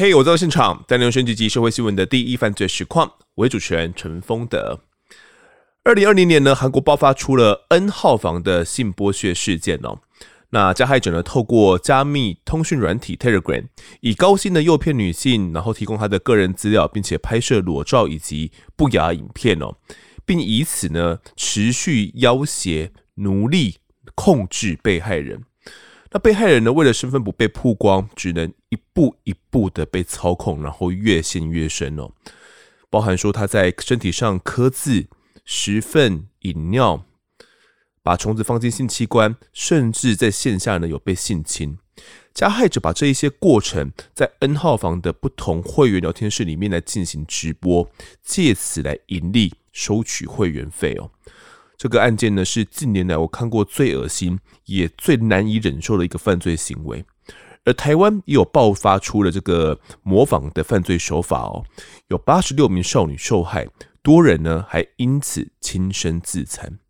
嘿，我在现场，带您选几集社会新闻的第一犯罪实况。我是主持人陈丰德。二零二零年呢，韩国爆发出了 N 号房的性剥削事件哦。那加害者呢，透过加密通讯软体 Telegram，以高薪的诱骗女性，然后提供她的个人资料，并且拍摄裸照以及不雅影片哦，并以此呢持续要挟。奴隶控制被害人，那被害人呢？为了身份不被曝光，只能一步一步的被操控，然后越陷越深哦。包含说他在身体上刻字、食粪饮尿、把虫子放进性器官，甚至在线下呢有被性侵。加害者把这一些过程在 N 号房的不同会员聊天室里面来进行直播，借此来盈利，收取会员费哦。这个案件呢，是近年来我看过最恶心也最难以忍受的一个犯罪行为，而台湾也有爆发出了这个模仿的犯罪手法哦，有八十六名少女受害，多人呢还因此轻生自残。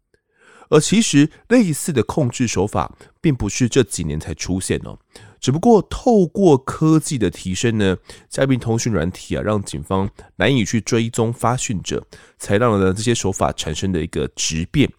而其实类似的控制手法，并不是这几年才出现哦。只不过透过科技的提升呢，加密通讯软体啊，让警方难以去追踪发讯者，才让呢这些手法产生的一个质变。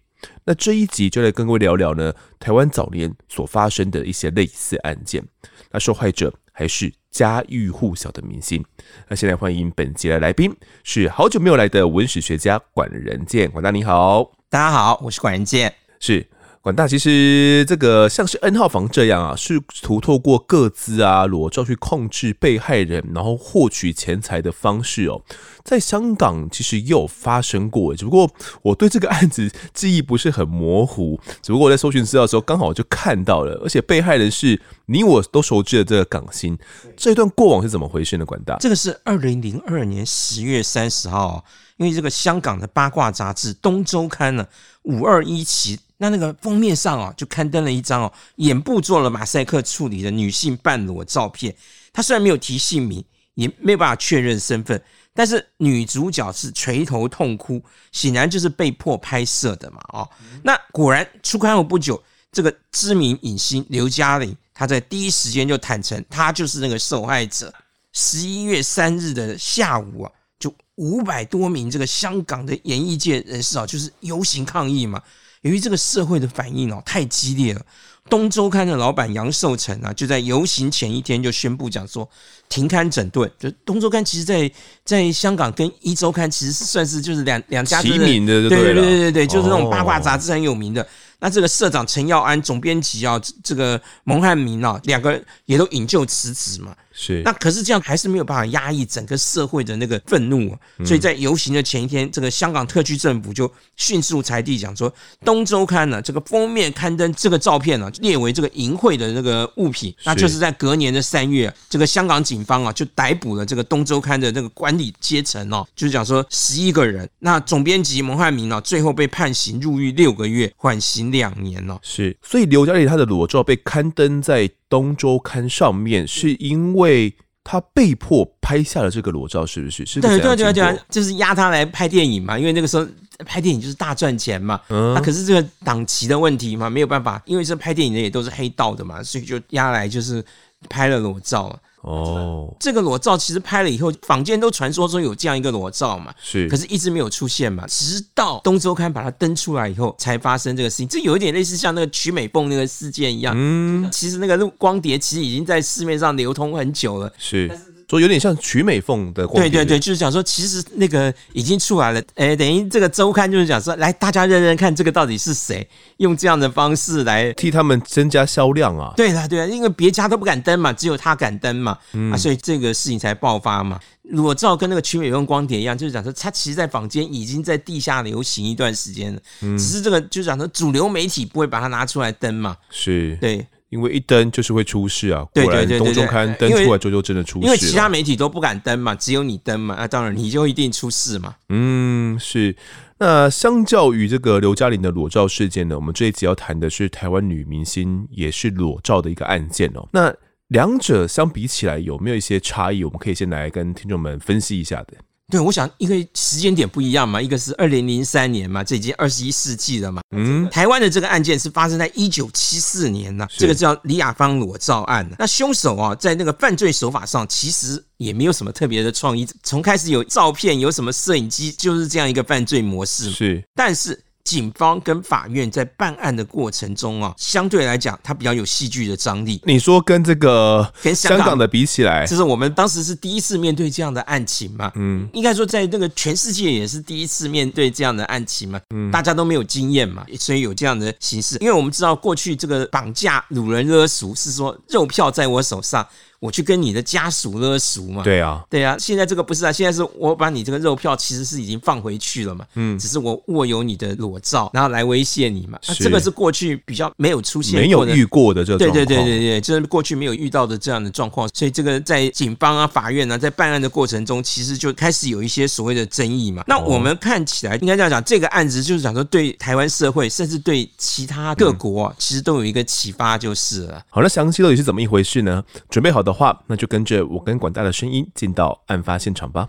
那这一集就来跟各位聊聊呢，台湾早年所发生的一些类似案件。那受害者还是家喻户晓的明星。那现在欢迎本集的来宾，是好久没有来的文史学家管仁健。管大你好，大家好，我是管仁健，是。管大，其实这个像是 N 号房这样啊，试图透过个资啊、裸照去控制被害人，然后获取钱财的方式哦，在香港其实也有发生过，只不过我对这个案子记忆不是很模糊，只不过我在搜寻资料的时候刚好就看到了，而且被害人是你我都熟知的这个港星，这一段过往是怎么回事呢？管大，这个是二零零二年十月三十号，因为这个香港的八卦杂志《东周刊》呢，五二一期。那那个封面上哦，就刊登了一张哦，眼部做了马赛克处理的女性半裸照片。她虽然没有提姓名，也没有办法确认身份，但是女主角是垂头痛哭，显然就是被迫拍摄的嘛。哦，那果然出刊后不久，这个知名影星刘嘉玲，她在第一时间就坦承，她就是那个受害者。十一月三日的下午啊，就五百多名这个香港的演艺界人士啊，就是游行抗议嘛。由于这个社会的反应哦太激烈了，东周刊的老板杨受成啊，就在游行前一天就宣布讲说停刊整顿。就东周刊其实在在香港跟一周刊其实算是就是两两家齐名的，对对对对对，就是那种八卦杂志很有名的。那这个社长陈耀安，总编辑啊，这个蒙汉明啊，两个也都引咎辞职嘛。是，那可是这样还是没有办法压抑整个社会的那个愤怒，所以在游行的前一天，这个香港特区政府就迅速裁定讲说，《东周刊》呢这个封面刊登这个照片呢列为这个淫秽的那个物品，那就是在隔年的三月，这个香港警方啊就逮捕了这个《东周刊》的那个管理阶层哦，就是讲说十一个人，那总编辑蒙汉明呢最后被判刑入狱六个月，缓刑两年了。是，所以刘嘉丽她的裸照被刊登在。东周刊上面是因为他被迫拍下了这个裸照，是不是？是对对对对，就是压他来拍电影嘛，因为那个时候拍电影就是大赚钱嘛。嗯，那可是这个档期的问题嘛，没有办法，因为这拍电影的也都是黑道的嘛，所以就压来就是拍了裸照。哦，这个裸照其实拍了以后，坊间都传说说有这样一个裸照嘛，是，可是一直没有出现嘛，直到东周刊把它登出来以后，才发生这个事情。这有一点类似像那个曲美凤那个事件一样，嗯，其实那个光碟其实已经在市面上流通很久了，是。说有点像曲美凤的光碟。对对对，就是讲说，其实那个已经出来了，哎，等于这个周刊就是讲说，来大家认认看，这个到底是谁用这样的方式来替他们增加销量啊？对啊，对啊，因为别家都不敢登嘛，只有他敢登嘛，嗯、啊，所以这个事情才爆发嘛。如果照跟那个曲美凤光碟一样，就是讲说，它其实，在坊间已经在地下流行一段时间了，嗯，只是这个就是讲说，主流媒体不会把它拿出来登嘛，是对。因为一登就是会出事啊！对对对，东周刊登出来之后就真的出事。因为其他媒体都不敢登嘛，只有你登嘛，那当然你就一定出事嘛。嗯，是。那相较于这个刘嘉玲的裸照事件呢，我们这一集要谈的是台湾女明星也是裸照的一个案件哦。那两者相比起来有没有一些差异？我们可以先来跟听众们分析一下的。对，我想因为时间点不一样嘛，一个是二零零三年嘛，这已经二十一世纪了嘛。嗯，台湾的这个案件是发生在一九七四年呢，这个叫李雅芳裸照案。那凶手啊，在那个犯罪手法上其实也没有什么特别的创意，从开始有照片，有什么摄影机，就是这样一个犯罪模式。是，但是。警方跟法院在办案的过程中啊，相对来讲，它比较有戏剧的张力。你说跟这个跟香港的比起来，就是我们当时是第一次面对这样的案情嘛。嗯，应该说在那个全世界也是第一次面对这样的案情嘛。嗯，大家都没有经验嘛，所以有这样的形式。因为我们知道过去这个绑架、掳人勒赎是说肉票在我手上。我去跟你的家属勒赎嘛？对啊，对啊。现在这个不是啊，现在是我把你这个肉票其实是已经放回去了嘛。嗯，只是我握有你的裸照，然后来威胁你嘛。那这个是过去比较没有出现、没有遇过的。对对对对对，就是过去没有遇到的这样的状况。所以这个在警方啊、法院啊，在办案的过程中，其实就开始有一些所谓的争议嘛。那我们看起来应该这样讲，这个案子就是讲说，对台湾社会，甚至对其他各国啊，其实都有一个启发，就是了。好，那详细到底是怎么一回事呢？准备好的话，那就跟着我跟广大的声音进到案发现场吧。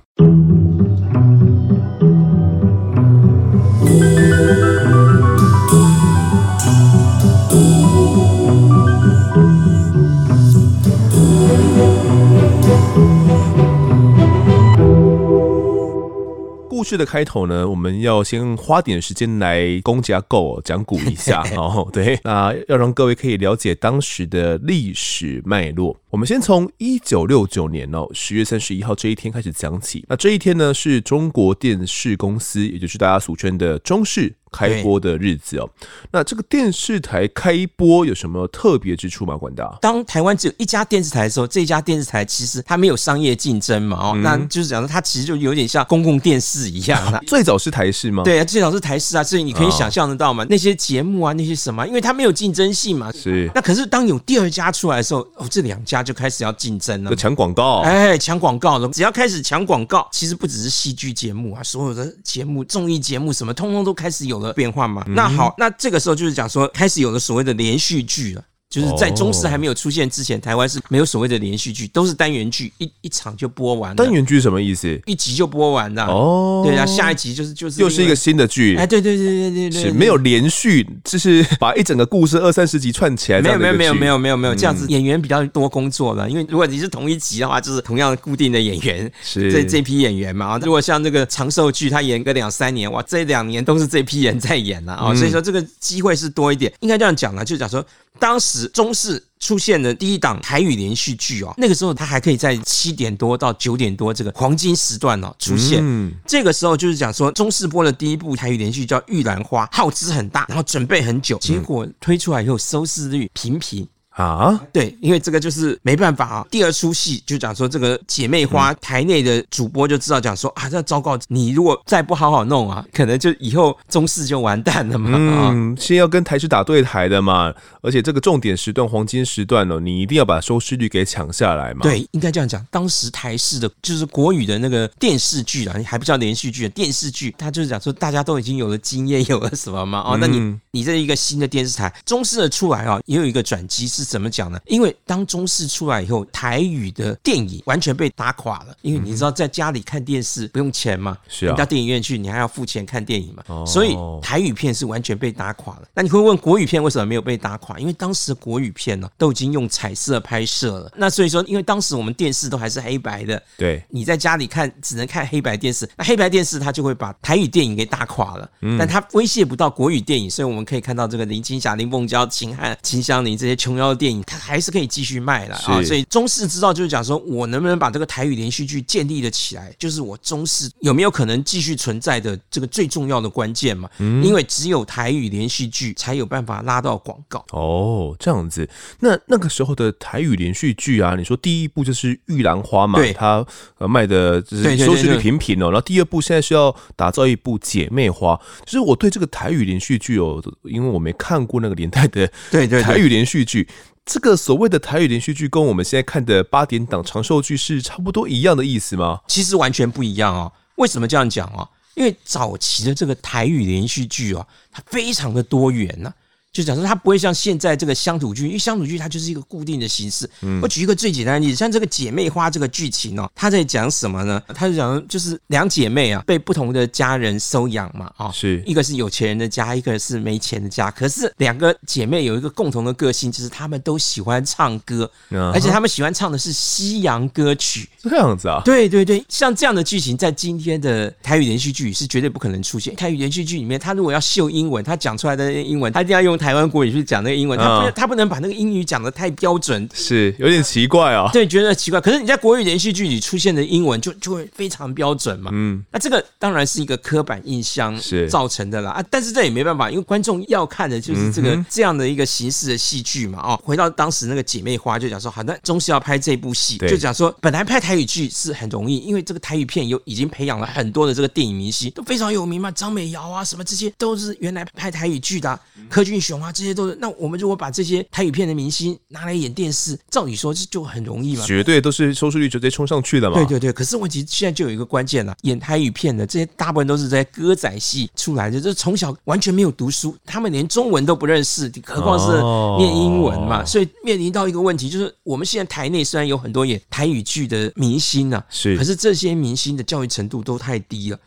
故事的开头呢，我们要先花点时间来公家构讲古一下 哦。对，那要让各位可以了解当时的历史脉络。我们先从一九六九年哦十月三十一号这一天开始讲起。那这一天呢，是中国电视公司，也就是大家俗称的中视。开播的日子哦，那这个电视台开播有什么特别之处吗？管大，当台湾只有一家电视台的时候，这家电视台其实它没有商业竞争嘛，哦，那就是讲说它其实就有点像公共电视一样。最早是台视吗？对啊，最早是台视啊，所以你可以想象得到嘛，那些节目啊，那些什么，因为它没有竞争性嘛。是。那可是当有第二家出来的时候，哦，这两家就开始要竞争了，抢广告。哎，抢广告了，只要开始抢广告，其实不只是戏剧节目啊，所有的节目、综艺节目什么，通通都开始有了变化嘛。那好，那这个时候就是讲说，开始有了所谓的连续剧了。就是在中视还没有出现之前，台湾是没有所谓的连续剧，都是单元剧，一一场就播完。单元剧什么意思？一集就播完了。哦，对啊，下一集就是就是又是一个新的剧。哎，对对对对对对，是没有连续，就是 把一整个故事二三十集串起来。没有没有没有没有没有没有这样子，演员比较多工作了。因为如果你是同一集的话，就是同样固定的演员，是这这批演员嘛。如果像这个长寿剧，他演个两三年，哇，这两年都是这批人在演了啊。所以说这个机会是多一点。应该这样讲了，就是讲说。当时中视出现的第一档台语连续剧哦，那个时候它还可以在七点多到九点多这个黄金时段哦出现。嗯，这个时候就是讲说中视播的第一部台语连续剧叫《玉兰花》，耗资很大，然后准备很久，结果推出来以后收视率平平。啊，对，因为这个就是没办法啊。第二出戏就讲说，这个姐妹花台内的主播就知道讲说啊，这糟糕，你如果再不好好弄啊，可能就以后中视就完蛋了嘛。嗯，先要跟台视打对台的嘛，而且这个重点时段、黄金时段哦，你一定要把收视率给抢下来嘛。对，应该这样讲。当时台视的就是国语的那个电视剧啊，还不叫连续剧，电视剧，他就是讲说大家都已经有了经验，有了什么嘛？哦，那你你这一个新的电视台，中视的出来啊，也有一个转机是。怎么讲呢？因为当中视出来以后，台语的电影完全被打垮了。因为你知道，在家里看电视不用钱嘛，是啊，你到电影院去，你还要付钱看电影嘛。哦，所以台语片是完全被打垮了。那你会问国语片为什么没有被打垮？因为当时的国语片呢，都已经用彩色拍摄了。那所以说，因为当时我们电视都还是黑白的，对，你在家里看只能看黑白电视。那黑白电视它就会把台语电影给打垮了。嗯但它威胁不到国语电影，所以我们可以看到这个林青霞、林凤娇、秦汉、秦香林这些琼瑶。的电影，它还是可以继续卖的啊。所以中视知道就是讲说，我能不能把这个台语连续剧建立了起来，就是我中视有没有可能继续存在的这个最重要的关键嘛。嗯，因为只有台语连续剧才有办法拉到广告。哦，这样子。那那个时候的台语连续剧啊，你说第一部就是《玉兰花》嘛，对，它呃卖的就是收视率平平哦。然后第二部现在是要打造一部《姐妹花》，就是我对这个台语连续剧哦，因为我没看过那个年代的对对台语连续剧，这个所谓的台语连续剧跟我们现在看的八点档长寿剧是差不多一样的意思吗？其实完全不一样哦。为什么这样讲啊？因为早期的这个台语连续剧哦，它非常的多元呢。就讲说，它不会像现在这个乡土剧，因为乡土剧它就是一个固定的形式。嗯，我举一个最简单的例子，像这个姐妹花这个剧情哦，它在讲什么呢？它就讲就是两姐妹啊，被不同的家人收养嘛，啊，是一个是有钱人的家，一个是没钱的家。可是两个姐妹有一个共同的个性，就是她们都喜欢唱歌，而且她们喜欢唱的是西洋歌曲。这样子啊？对对对，像这样的剧情在今天的台语连续剧是绝对不可能出现。台语连续剧里面，他如果要秀英文，他讲出来的英文，他一定要用。台湾国语去讲那个英文，他不能，他不能把那个英语讲的太标准，是有点奇怪啊。对，觉得奇怪。可是你在国语连续剧里出现的英文就就会非常标准嘛。嗯，那这个当然是一个刻板印象是造成的啦。啊，但是这也没办法，因为观众要看的就是这个这样的一个形式的戏剧嘛。哦，回到当时那个姐妹花，就讲说，好，那中戏要拍这部戏，就讲说，本来拍台语剧是很容易，因为这个台语片有已经培养了很多的这个电影明星，都非常有名嘛，张美瑶啊，什么这些都是原来拍台语剧的，柯俊雄啊，这些都是那。我们如果把这些台语片的明星拿来演电视，照理说这就很容易嘛，绝对都是收视率直接冲上去的嘛。对对对，可是问题现在就有一个关键了，演台语片的这些大部分都是在歌仔戏出来的，就是从小完全没有读书，他们连中文都不认识，何况是念英文嘛。所以面临到一个问题，就是我们现在台内虽然有很多演台语剧的明星啊，是，可是这些明星的教育程度都太低了，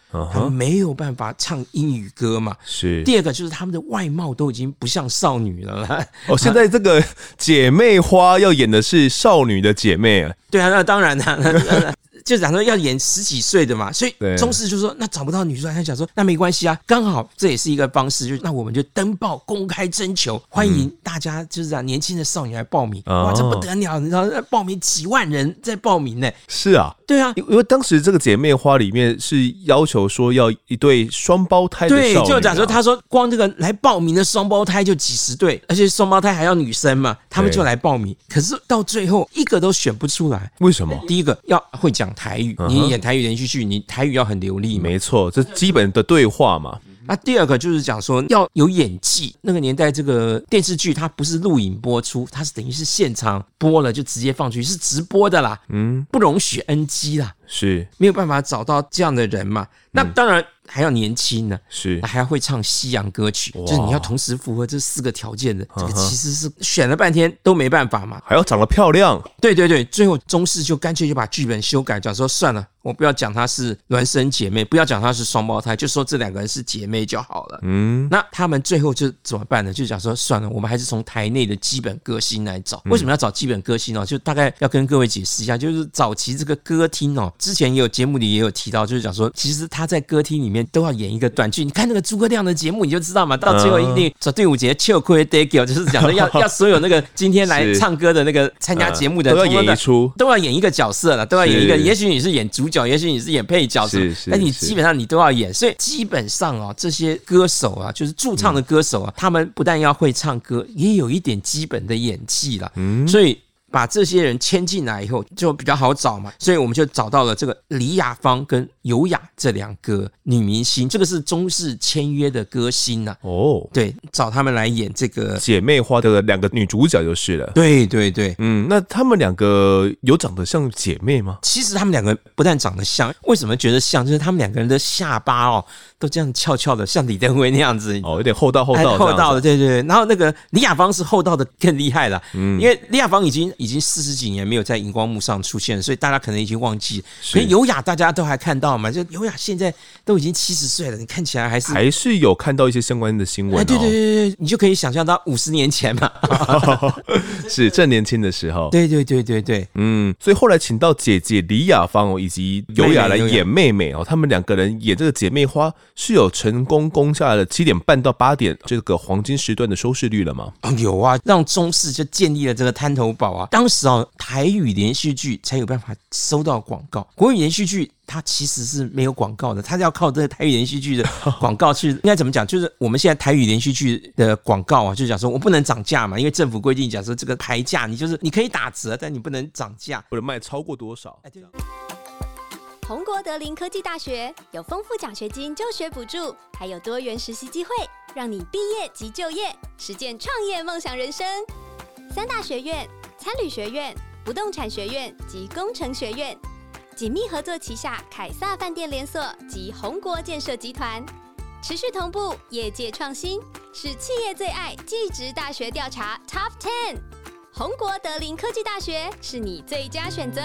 没有办法唱英语歌嘛。是。第二个就是他们的外貌都已经不像少女了。哦，现在这个姐妹花要演的是少女的姐妹啊？对啊，那当然了。就讲说要演十几岁的嘛，所以中视就说那找不到女主角，他讲说那没关系啊，刚好这也是一个方式，就那我们就登报公开征求，欢迎大家就是这样年轻的少女来报名。哇，这不得了，你知道报名几万人在报名呢？是啊，对啊，因为当时这个姐妹花里面是要求说要一对双胞胎对，就讲说他说光这个来报名的双胞胎就几十对，而且双胞胎还要女生嘛，他们就来报名，可是到最后一个都选不出来，为什么？第一个要会讲。台语，你演台语连续剧，你台语要很流利，没错，这基本的对话嘛。那第二个就是讲说要有演技。那个年代，这个电视剧它不是录影播出，它是等于是现场播了就直接放出去，是直播的啦。嗯，不容许 NG 啦，是没有办法找到这样的人嘛。那当然。还要年轻呢，是。还要会唱西洋歌曲，就是你要同时符合这四个条件的，这个其实是选了半天都没办法嘛。还要长得漂亮，对对对，最后中视就干脆就把剧本修改，讲说算了，我不要讲她是孪生姐妹，不要讲她是双胞胎，就说这两个人是姐妹就好了。嗯，那他们最后就怎么办呢？就讲说算了，我们还是从台内的基本歌星来找。为什么要找基本歌星呢？就大概要跟各位解释一下，就是早期这个歌厅哦，之前也有节目里也有提到，就是讲说其实他在歌厅里面。都要演一个短剧，你看那个诸葛亮的节目，你就知道嘛。到最后一定找第五节，秋葵 d a g 就是讲说要 要所有那个今天来唱歌的那个参加节目的，都要演一出，都要演一个角色了，都要演一个。也许你是演主角，也许你是演配角，是是。但你基本上你都要演，所以基本上哦，这些歌手啊，就是驻唱的歌手啊，他们不但要会唱歌，也有一点基本的演技了。嗯，所以。把这些人签进来以后，就比较好找嘛，所以我们就找到了这个李雅芳跟尤雅这两个女明星，这个是中式签约的歌星呐、啊。哦，对，找他们来演这个姐妹花的两个女主角就是了。对对对，嗯，那他们两个有长得像姐妹吗？其实他们两个不但长得像，为什么觉得像？就是他们两个人的下巴哦，都这样翘翘的，像李登辉那样子。哦，有点厚道厚道厚道的，对对对。然后那个李雅芳是厚道的更厉害了，嗯，因为李雅芳已经。已经四十几年没有在荧光幕上出现了，所以大家可能已经忘记。是所以优雅大家都还看到嘛？就优雅现在都已经七十岁了，你看起来还是还是有看到一些相关的新闻、哦。哎，对对对对，你就可以想象到五十年前嘛，是正年轻的时候。对对对对对，嗯，所以后来请到姐姐李雅芳哦，以及优雅来演妹妹哦，他们两个人演这个姐妹花是有成功攻下了七点半到八点这个黄金时段的收视率了吗？哦，有啊，让中视就建立了这个滩头堡啊。当时哦，台语连续剧才有办法收到广告，国语连续剧它其实是没有广告的，它是要靠这个台语连续剧的 广告去，应该怎么讲？就是我们现在台语连续剧的广告啊，就讲说我不能涨价嘛，因为政府规定讲说这个牌价你就是你可以打折，但你不能涨价，不能卖超过多少。哎，对。宏国德林科技大学有丰富奖学金、就学补助，还有多元实习机会，让你毕业即就业，实践创业梦想人生。三大学院：参旅学院、不动产学院及工程学院，紧密合作旗下凯撒饭店连锁及宏国建设集团，持续同步业界创新，是企业最爱技职大学调查 Top Ten。宏国德林科技大学是你最佳选择。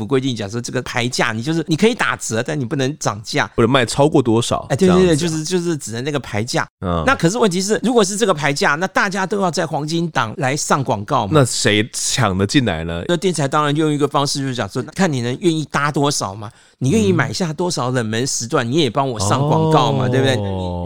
不规定，假设这个牌价，你就是你可以打折，但你不能涨价，或者卖超过多少？哎，对对对，就是就是只能那个牌价。嗯，那可是问题是，如果是这个牌价，那大家都要在黄金档来上广告嘛？那谁抢得进来呢？那电视台当然用一个方式，就是讲说，看你能愿意搭多少嘛？你愿意买下多少冷门时段，你也帮我上广告嘛？对不对？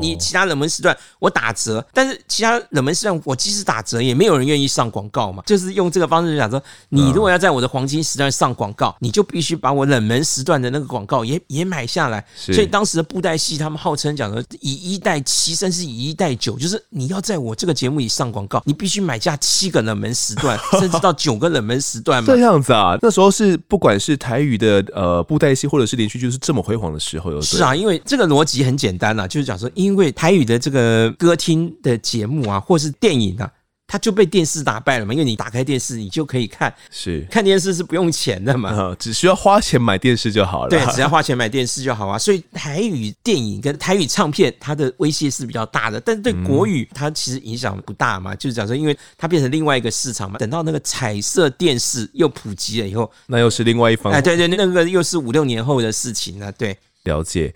你其他冷门时段我打折，但是其他冷门时段我即使打折，也没有人愿意上广告嘛？就是用这个方式就讲说，你如果要在我的黄金时段上广告。你就必须把我冷门时段的那个广告也也买下来，所以当时的布袋戏他们号称讲说以一代七，甚至以一代九，就是你要在我这个节目里上广告，你必须买下七个冷门时段，甚至到九个冷门时段嘛。这样子啊，那时候是不管是台语的呃布袋戏，或者是连续剧，是这么辉煌的时候。是啊，因为这个逻辑很简单啊，就是讲说，因为台语的这个歌厅的节目啊，或是电影啊。他就被电视打败了嘛，因为你打开电视，你就可以看，是看电视是不用钱的嘛，嗯，只需要花钱买电视就好了。对，只要花钱买电视就好啊。所以台语电影跟台语唱片，它的威胁是比较大的，但是对国语它其实影响不大嘛。就是讲说，因为它变成另外一个市场嘛。等到那个彩色电视又普及了以后，那又是另外一方。哎，对对，那个又是五六年后的事情了。对，了解。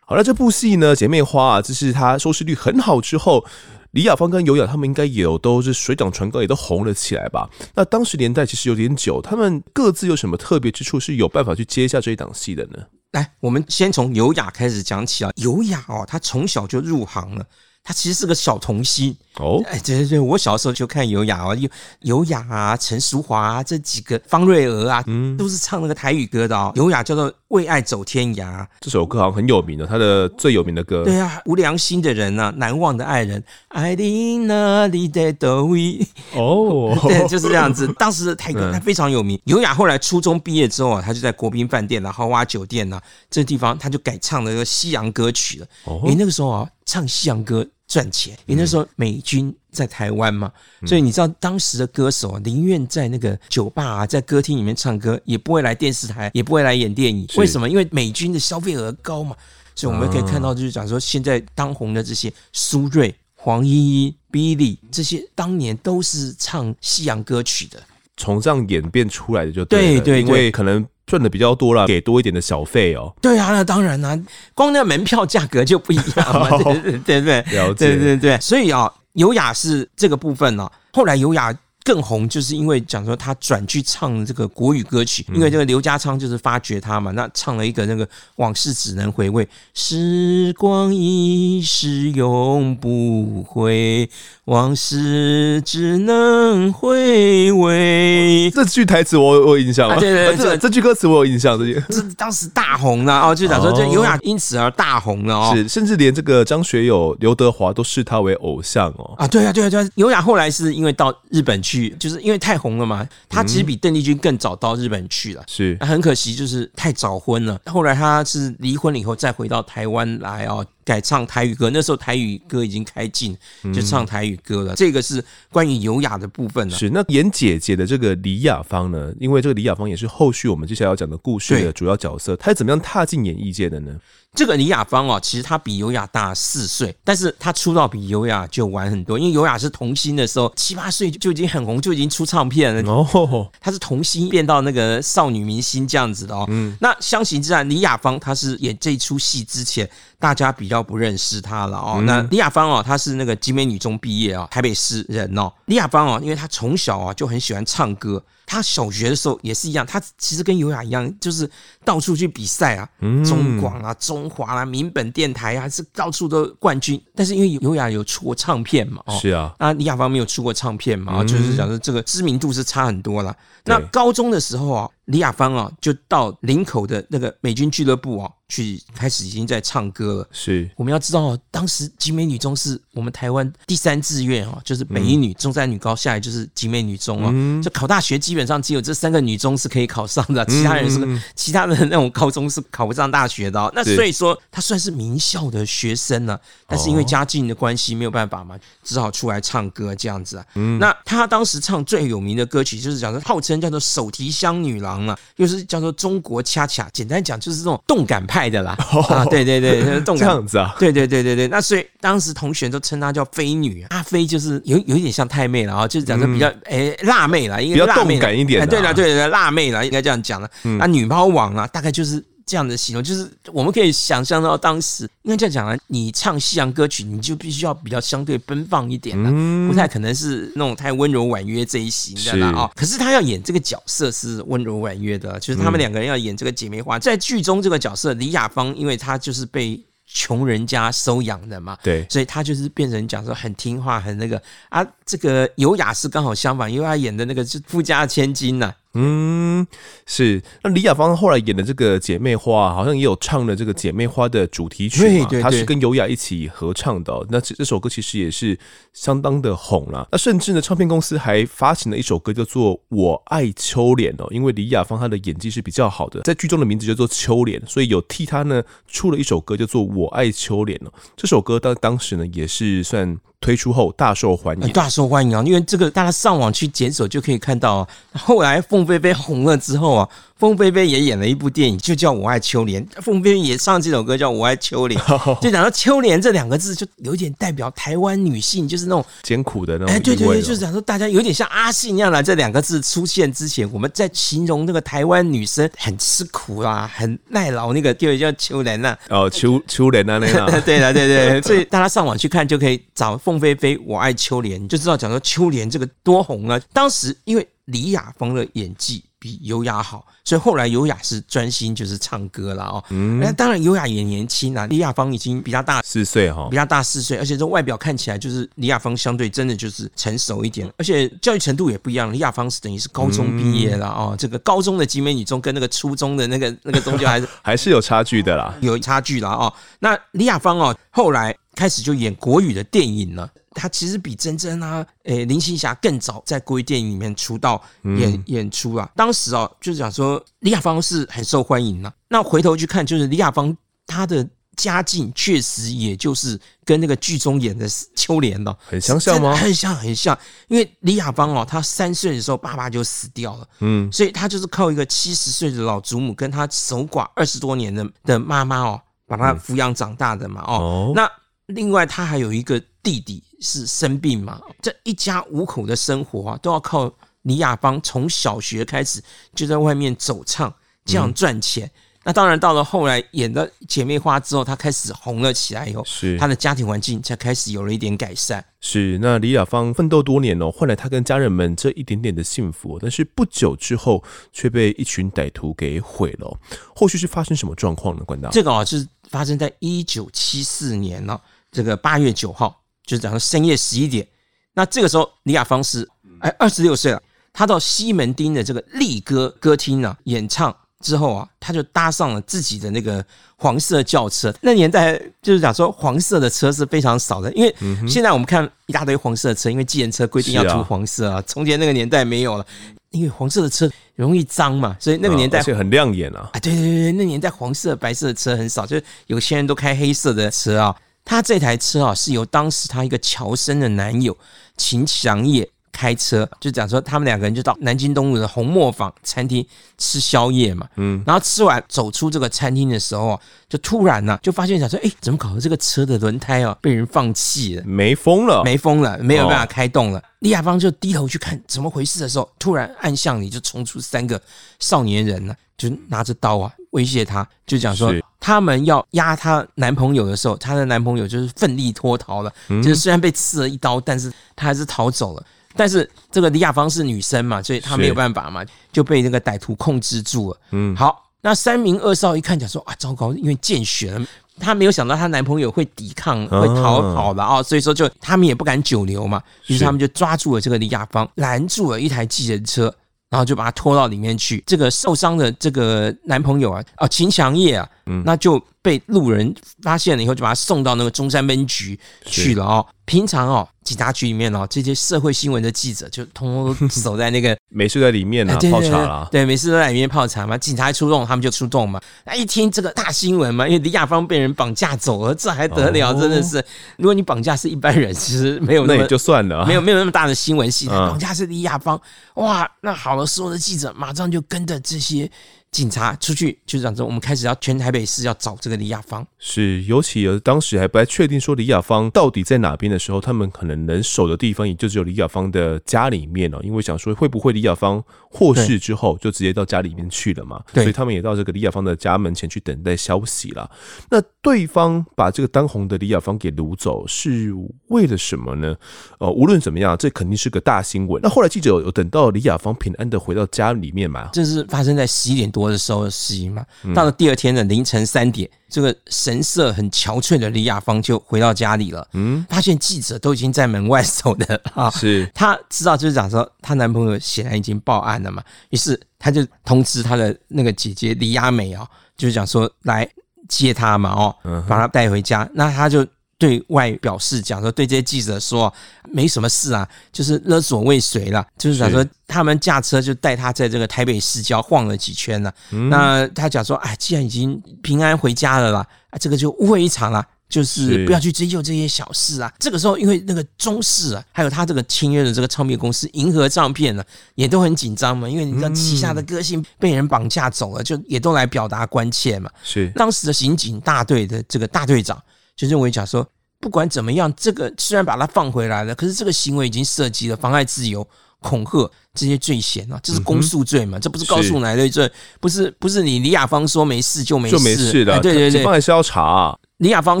好了，这部戏呢，《姐妹花》啊，这是它收视率很好之后。李雅芳跟尤雅他们应该有都是水涨船高，也都红了起来吧？那当时年代其实有点久，他们各自有什么特别之处，是有办法去接下这一档戏的呢？来，我们先从尤雅开始讲起啊。尤雅哦，她从小就入行了，她其实是个小童星。哦，哎，对对对，我小时候就看尤雅啊，尤尤雅啊，陈淑华啊，这几个方瑞娥啊，嗯，都是唱那个台语歌的哦。尤雅叫做《为爱走天涯》，这首歌好像很有名的，他的最有名的歌。对啊，无良心的人啊，难忘的爱人，爱你哪里的都会。哦，对，就是这样子。当时的台歌他非常有名。尤雅后来初中毕业之后啊，他就在国宾饭店啊、豪华酒店啊这地方，他就改唱了一个西洋歌曲了。哦，因为那个时候啊，唱西洋歌。赚钱，因为那时候美军在台湾嘛，所以你知道当时的歌手宁愿在那个酒吧啊，在歌厅里面唱歌，也不会来电视台，也不会来演电影。为什么？因为美军的消费额高嘛。所以我们可以看到，就是讲说现在当红的这些苏芮、黄莺莺、Billy 这些，当年都是唱西洋歌曲的，从这样演变出来的就对，对对，因为可能。赚的比较多了，给多一点的小费哦。对啊，那当然啦、啊，光那门票价格就不一样嘛，对对对对，了解，对对对。所以啊，优雅是这个部分呢、啊，后来优雅。更红，就是因为讲说他转去唱这个国语歌曲，因为这个刘家昌就是发掘他嘛，那唱了一个那个往事只能回味，时光一逝永不回，往事只能回味。这句台词我我有印象了，对对对，这这句歌词我有印象，这句这当时大红了哦，就讲说这优雅因此而大红了哦，是，甚至连这个张学友、刘德华都视他为偶像哦。啊，对啊，对啊，对啊，优雅后来是因为到日本去。就是因为太红了嘛，他其实比邓丽君更早到日本去了，嗯、是很可惜，就是太早婚了。后来他是离婚了以后再回到台湾来哦，改唱台语歌。那时候台语歌已经开禁，就唱台语歌了。嗯、这个是关于优雅的部分了。是那演姐姐的这个李雅芳呢？因为这个李雅芳也是后续我们接下来要讲的故事的主要角色，她是怎么样踏进演艺界的呢？这个李雅芳哦，其实她比优雅大四岁，但是她出道比优雅就晚很多。因为优雅是童星的时候，七八岁就已经很红，就已经出唱片了。哦，她是童星变到那个少女明星这样子的哦。嗯，那相形之下，李雅芳她是演这出戏之前，大家比较不认识她了哦。嗯、那李雅芳哦，她是那个集美女中毕业啊，台北市人哦。李雅芳哦，因为她从小啊就很喜欢唱歌。她小学的时候也是一样，她其实跟尤雅一样，就是到处去比赛啊，中广啊、中华啊、民本电台啊，是到处都冠军。但是因为尤雅有出过唱片嘛，哦，是啊，那李雅芳没有出过唱片嘛，就是讲说这个知名度是差很多了。那高中的时候啊。李雅芳啊，就到林口的那个美军俱乐部啊，去开始已经在唱歌了。是，我们要知道哦，当时集美女中是我们台湾第三志愿啊，就是北一女、嗯、中山女高，下来就是集美女中啊。嗯、就考大学基本上只有这三个女中是可以考上的，其他人是、嗯、其他的那种高中是考不上大学的。那所以说，她算是名校的学生呢、啊，但是因为家境的关系没有办法嘛，只好出来唱歌这样子啊。嗯、那她当时唱最有名的歌曲就是讲说，号称叫做手提箱女郎。又是叫做中国恰恰，简单讲就是这种动感派的啦。哦、啊，对对对，动感这样子啊，对对对对对。那所以当时同学都称她叫飞女，阿飞就是有有一点像太妹了啊，就是讲说比较哎辣妹啦，应该比较动感一点、啊。对了对对，辣妹啦，应该这样讲了。嗯、啊，女猫王啊，大概就是。这样的形容，就是我们可以想象到当时应该这样讲啊，你唱西洋歌曲，你就必须要比较相对奔放一点的，嗯、不太可能是那种太温柔婉约这一型的啦啊。可是他要演这个角色是温柔婉约的，就是他们两个人要演这个姐妹花，在剧中这个角色李雅芳，因为她就是被穷人家收养的嘛，对，所以她就是变成讲说很听话，很那个啊。这个尤雅是刚好相反，因为她演的那个是富家千金呐、啊。嗯，是。那李雅芳后来演的这个姐妹花，好像也有唱了这个姐妹花的主题曲嘛，对对对，她是跟尤雅一起合唱的、哦。那这这首歌其实也是相当的红了。那甚至呢，唱片公司还发行了一首歌叫做《我爱秋莲》哦，因为李雅芳她的演技是比较好的，在剧中的名字叫做秋莲，所以有替她呢出了一首歌叫做《我爱秋莲》哦。这首歌当当时呢也是算。推出后大受欢迎，大受欢迎啊！因为这个大家上网去检索就可以看到啊。后来凤飞飞红了之后啊。凤飞飞也演了一部电影，就叫《我爱秋莲》。凤飞飞也唱这首歌，叫《我爱秋莲》，就讲到“秋莲”这两个字，就有点代表台湾女性，就是那种艰苦的那种。哎，对对对，就是讲说大家有点像阿信一样的。这两个字出现之前，我们在形容那个台湾女生很吃苦啊，很耐劳，那个就叫秋莲呐。哦，秋秋莲啊，那个。对了，对对，所以大家上网去看就可以找凤飞飞《我爱秋莲》，就知道讲说秋莲这个多红啊。当时因为李雅芳的演技。比尤雅好，所以后来尤雅是专心就是唱歌了哦。嗯，那当然尤雅也年轻啊，李雅芳已经比她大四岁哈，比她大四岁，而且这外表看起来就是李雅芳相对真的就是成熟一点，而且教育程度也不一样。李雅芳是等于是高中毕业了哦，这个高中的集美女中跟那个初中的那个那个中间还是 还是有差距的啦，有差距啦哦。那李雅芳哦，后来开始就演国语的电影了。他其实比珍珍啊，诶，林青霞更早在国语电影里面出道演、嗯、演出啊。当时哦，就是讲说李雅芳是很受欢迎的。那回头去看，就是李雅芳她的家境确实也就是跟那个剧中演的秋莲的很相像吗？很像很像。因为李雅芳哦，她三岁的时候爸爸就死掉了，嗯，所以她就是靠一个七十岁的老祖母跟她守寡二十多年的的妈妈哦，把她抚养长大的嘛。哦，哦那另外他还有一个弟弟。是生病嘛？这一家五口的生活啊，都要靠李雅芳从小学开始就在外面走唱，这样赚钱。嗯、那当然，到了后来演的姐妹花之后，她开始红了起来以后，是她的家庭环境才开始有了一点改善。是那李雅芳奋斗多年哦，换来她跟家人们这一点点的幸福，但是不久之后却被一群歹徒给毁了。后续是发生什么状况呢？关大，这个啊，是发生在一九七四年呢，这个八月九号。就是讲说深夜十一点，那这个时候李雅芳是哎二十六岁了，他到西门町的这个力歌歌厅呢演唱之后啊，他就搭上了自己的那个黄色轿车。那年代就是讲说黄色的车是非常少的，因为现在我们看一大堆黄色的车，因为计程车规定要涂黄色啊，从前那个年代没有了。因为黄色的车容易脏嘛，所以那个年代、啊、而且很亮眼啊。啊，对对对，那年代黄色、白色的车很少，就是有些人都开黑色的车啊。他这台车啊，是由当时他一个侨生的男友秦祥业。开车就讲说，他们两个人就到南京东路的红磨坊餐厅吃宵夜嘛，嗯，然后吃完走出这个餐厅的时候啊，就突然呢、啊，就发现想说，哎，怎么搞的？这个车的轮胎啊被人放弃了，没风了，没风了，没有办法开动了。李亚芳就低头去看怎么回事的时候，突然暗巷里就冲出三个少年人呢、啊，就拿着刀啊威胁他，就讲说他们要压她男朋友的时候，她的男朋友就是奋力脱逃了，嗯、就是虽然被刺了一刀，但是他还是逃走了。但是这个李亚芳是女生嘛，所以她没有办法嘛，就被那个歹徒控制住了。嗯，好，那三名恶少一看讲说啊，糟糕，因为见血了，她没有想到她男朋友会抵抗，会逃跑了啊，所以说就他们也不敢久留嘛，于是他们就抓住了这个李亚芳，拦住了一台计程车，然后就把他拖到里面去。这个受伤的这个男朋友啊，哦，秦祥业啊，嗯，那就被路人发现了以后，就把他送到那个中山分局去了哦。平常哦。警察局里面哦，这些社会新闻的记者就通通都守在那个，没事在里面啊，泡茶啦。对，没事都在里面泡茶嘛。警察一出动，他们就出动嘛。那一听这个大新闻嘛，因为李亚芳被人绑架走了，这还得了？真的是，如果你绑架是一般人，其实没有那么，就算了，没有没有那么大的新闻系统。绑架是李亚芳，哇，那好了，所有的记者马上就跟着这些。警察出去就讲说，我们开始要全台北市要找这个李亚芳。是，尤其当时还不太确定说李亚芳到底在哪边的时候，他们可能能守的地方也就只有李亚芳的家里面哦，因为想说会不会李亚芳获释之后就直接到家里面去了嘛，所以他们也到这个李亚芳的家门前去等待消息了。那对方把这个当红的李亚芳给掳走是为了什么呢？呃，无论怎么样，这肯定是个大新闻。那后来记者有等到李亚芳平安的回到家里面嘛？这是发生在十一点多。的时候事情嘛，到了第二天的凌晨三点，这个神色很憔悴的李亚芳就回到家里了。嗯，发现记者都已经在门外守的 啊，是她知道就是讲说她男朋友显然已经报案了嘛，于是她就通知她的那个姐姐李亚美啊，就是讲说来接她嘛，哦，把她带回家。那她就。对外表示讲说，对这些记者说，没什么事啊，就是勒索未遂了，就是讲说他们驾车就带他在这个台北市郊晃了几圈了。嗯、那他讲说，哎，既然已经平安回家了啦，这个就误会一场了，就是不要去追究这些小事啊。这个时候，因为那个中视啊，还有他这个签约的这个唱片公司银河唱片呢，也都很紧张嘛，因为你知道旗下的歌星被人绑架走了，就也都来表达关切嘛。是当时的刑警大队的这个大队长。就认为讲说，不管怎么样，这个虽然把他放回来了，可是这个行为已经涉及了妨碍自由、恐吓这些罪嫌啊，这是公诉罪嘛，嗯、这不是告诉乃论罪，不是不是你李亚芳说没事就没事就没事的，哎、对对对，警方还是要查、啊。李亚芳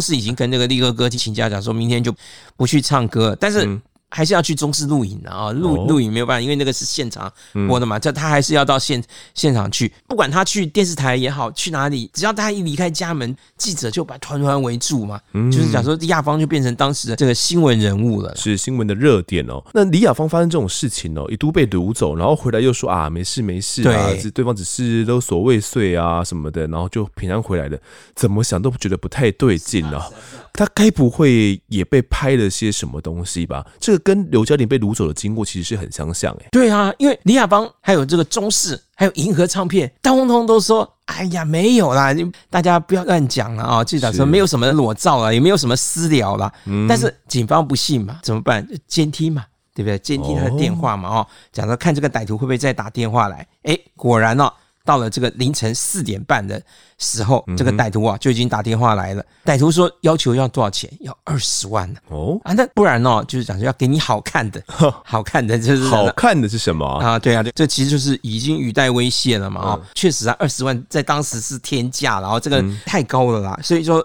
是已经跟那个力哥哥请假，讲说明天就不去唱歌，但是。嗯还是要去中视录影的啊，录录影没有办法，因为那个是现场播的嘛。这他还是要到现现场去，不管他去电视台也好，去哪里，只要他一离开家门，记者就把团团围住嘛。嗯就是讲说李亚芳就变成当时的这个新闻人物了，是新闻的热点哦。那李亚芳发生这种事情哦，一度被掳走，然后回来又说啊，没事没事啊，对，对方只是勒索未遂啊什么的，然后就平安回来了。怎么想都觉得不太对劲了。他该不会也被拍了些什么东西吧？这个跟刘嘉玲被掳走的经过其实是很相像哎。对啊，因为李亚芳还有这个中视，还有银河唱片，通通都说：“哎呀，没有啦，大家不要乱讲了啊！”记者说没有什么裸照了，也没有什么私聊了。嗯。但是警方不信嘛，怎么办？监听嘛，对不对？监听他的电话嘛，哦，讲说看这个歹徒会不会再打电话来？哎，果然哦。到了这个凌晨四点半的时候，这个歹徒啊就已经打电话来了。歹徒说要求要多少钱？要二十万呢。哦啊，那不然呢、哦？就是讲说要给你好看的，好看的，就是好看的是什么啊？对啊，对，这其实就是已经语带威胁了嘛。哦，确实啊，二十万在当时是天价，然后这个太高了啦。所以说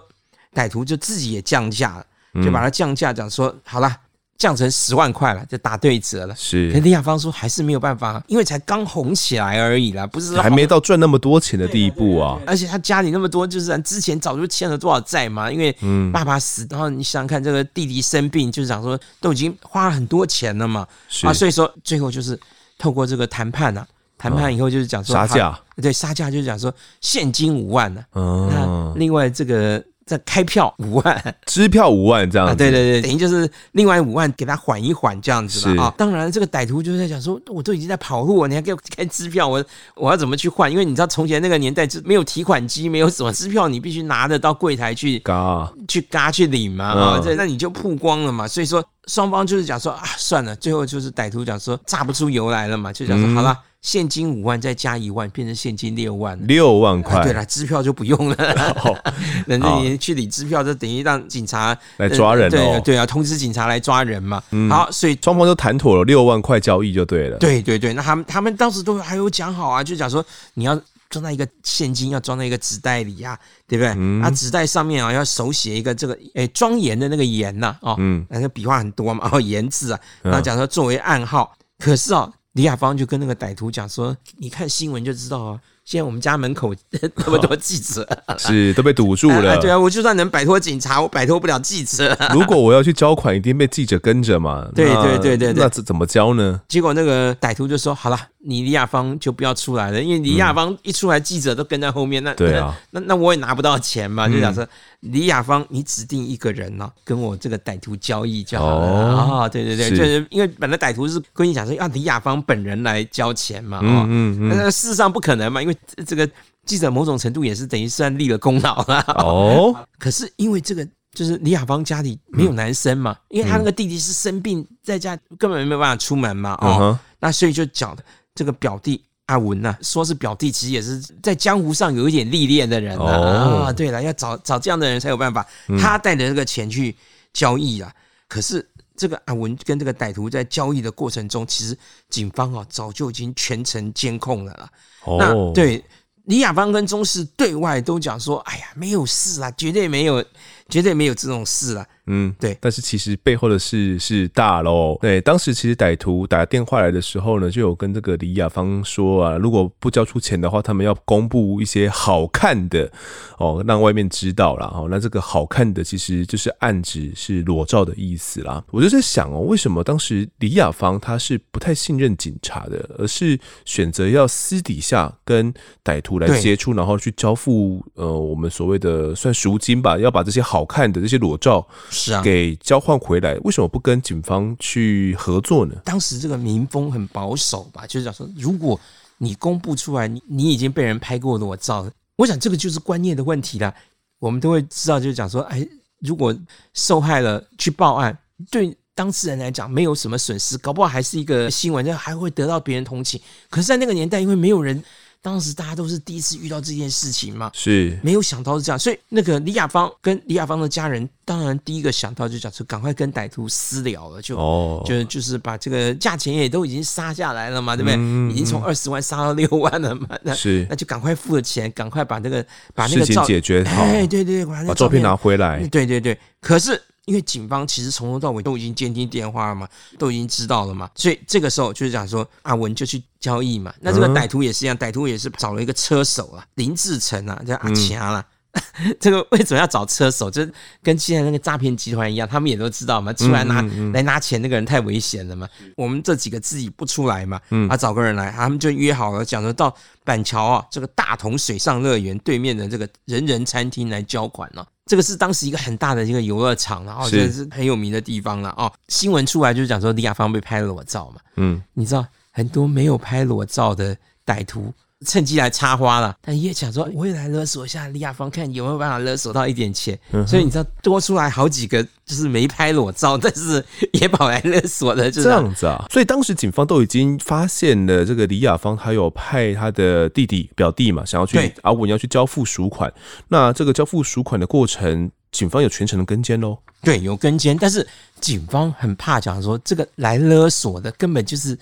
歹徒就自己也降价了，就把它降价，讲说好了。降成十万块了，就打对折了。是，可李亚芳说还是没有办法，因为才刚红起来而已啦，不是还没到赚那么多钱的地步啊。而且他家里那么多，就是之前早就欠了多少债嘛。因为爸爸死，然后你想想看，这个弟弟生病，就是想说都已经花了很多钱了嘛。是啊，所以说最后就是透过这个谈判啊，谈判以后就是讲说杀价，对，杀价就是讲说现金五万呢。嗯，那另外这个。再开票 五万，支票五万这样子。啊，对对对，等于就是另外五万给他缓一缓这样子了是啊。当然，这个歹徒就是在讲说，我都已经在跑路了，你还给我开支票，我我要怎么去换？因为你知道从前那个年代就没有提款机，没有什么支票，你必须拿着到柜台去嘎去嘎去领嘛啊，这、嗯、那你就曝光了嘛。所以说双方就是讲说啊，算了，最后就是歹徒讲说榨不出油来了嘛，就讲说、嗯、好了。现金五万再加一万，变成现金六万，六万块。啊、对了，支票就不用了。等着 你去领支票，就等于让警察来抓人、哦呃。对对啊，通知警察来抓人嘛。嗯、好，所以双方都谈妥了六万块交易就对了。对对对，那他们他们当时都还有讲好啊，就讲说你要装在一个现金，要装在一个纸袋里啊，对不对？嗯、啊，纸袋上面啊要手写一个这个诶庄严的那个严呐、啊，哦，嗯，那个笔画很多嘛，哦，严字啊，然后讲说作为暗号。嗯、可是哦。李亚芳就跟那个歹徒讲说：“你看新闻就知道啊。”现在我们家门口那么多记者，是都被堵住了。对啊，我就算能摆脱警察，我摆脱不了记者。如果我要去交款，一定被记者跟着嘛。对对对对，那怎么交呢？结果那个歹徒就说：“好了，你李亚芳就不要出来了，因为李亚芳一出来，记者都跟在后面。那对啊，那那我也拿不到钱嘛。就讲说李亚芳，你指定一个人呢，跟我这个歹徒交易就好了啊。对对对，就是因为本来歹徒是跟你讲说要李亚芳本人来交钱嘛。嗯嗯嗯，那事实上不可能嘛，因为。这个记者某种程度也是等于算立了功劳了哦。可是因为这个就是李亚芳家里没有男生嘛，因为他那个弟弟是生病在家，根本没有办法出门嘛。哦，那所以就讲这个表弟阿文呐，说是表弟，其实也是在江湖上有一点历练的人啊。对了，要找找这样的人才有办法。他带着这个钱去交易啊。可是这个阿文跟这个歹徒在交易的过程中，其实警方啊早就已经全程监控了啦。那对。李亚芳跟钟氏对外都讲说：“哎呀，没有事啊，绝对没有，绝对没有这种事啦。”嗯，对，但是其实背后的事是大喽。对，当时其实歹徒打电话来的时候呢，就有跟这个李亚芳说啊，如果不交出钱的话，他们要公布一些好看的哦，让外面知道了哦。那这个好看的其实就是暗指是裸照的意思啦。我就在想哦，为什么当时李亚芳她是不太信任警察的，而是选择要私底下跟歹徒来接触，然后去交付呃我们所谓的算赎金吧，要把这些好看的这些裸照。是啊，给交换回来，为什么不跟警方去合作呢？当时这个民风很保守吧，就是讲说，如果你公布出来，你你已经被人拍过裸照，我想这个就是观念的问题了。我们都会知道，就是讲说，哎，如果受害了去报案，对当事人来讲没有什么损失，搞不好还是一个新闻，就还会得到别人同情。可是，在那个年代，因为没有人。当时大家都是第一次遇到这件事情嘛，是。没有想到是这样，所以那个李亚芳跟李亚芳的家人，当然第一个想到就讲说，赶快跟歹徒私了了，就哦，就就是把这个价钱也都已经杀下来了嘛，对不对？嗯、已经从二十万杀到六万了嘛，那是。那就赶快付了钱，赶快把那个把那个照解决好，哎，对对对，把，把照片拿回来，对对对，可是。因为警方其实从头到尾都已经监听电话了嘛，都已经知道了嘛，所以这个时候就是讲说阿文就去交易嘛。那这个歹徒也是一样，歹徒也是找了一个车手啊，林志成啊，叫阿强啦。嗯、这个为什么要找车手？就跟现在那个诈骗集团一样，他们也都知道嘛，出来拿、嗯嗯嗯、来拿钱那个人太危险了嘛。我们这几个自己不出来嘛，啊，找个人来，他们就约好了，讲说到板桥啊，这个大同水上乐园对面的这个人人餐厅来交款了。这个是当时一个很大的一个游乐场，然后这是很有名的地方了哦。新闻出来就是讲说李亚芳被拍裸照嘛，嗯，你知道很多没有拍裸照的歹徒。趁机来插花了，但也想说，我也来勒索一下李亚芳，看有没有办法勒索到一点钱。嗯、所以你知道多出来好几个，就是没拍裸照，但是也跑来勒索的，就是、这样子啊。所以当时警方都已经发现了这个李亚芳，他有派他的弟弟表弟嘛，想要去对阿文要去交付赎款。那这个交付赎款的过程，警方有全程的跟监喽？对，有跟监，但是警方很怕讲说这个来勒索的根本就是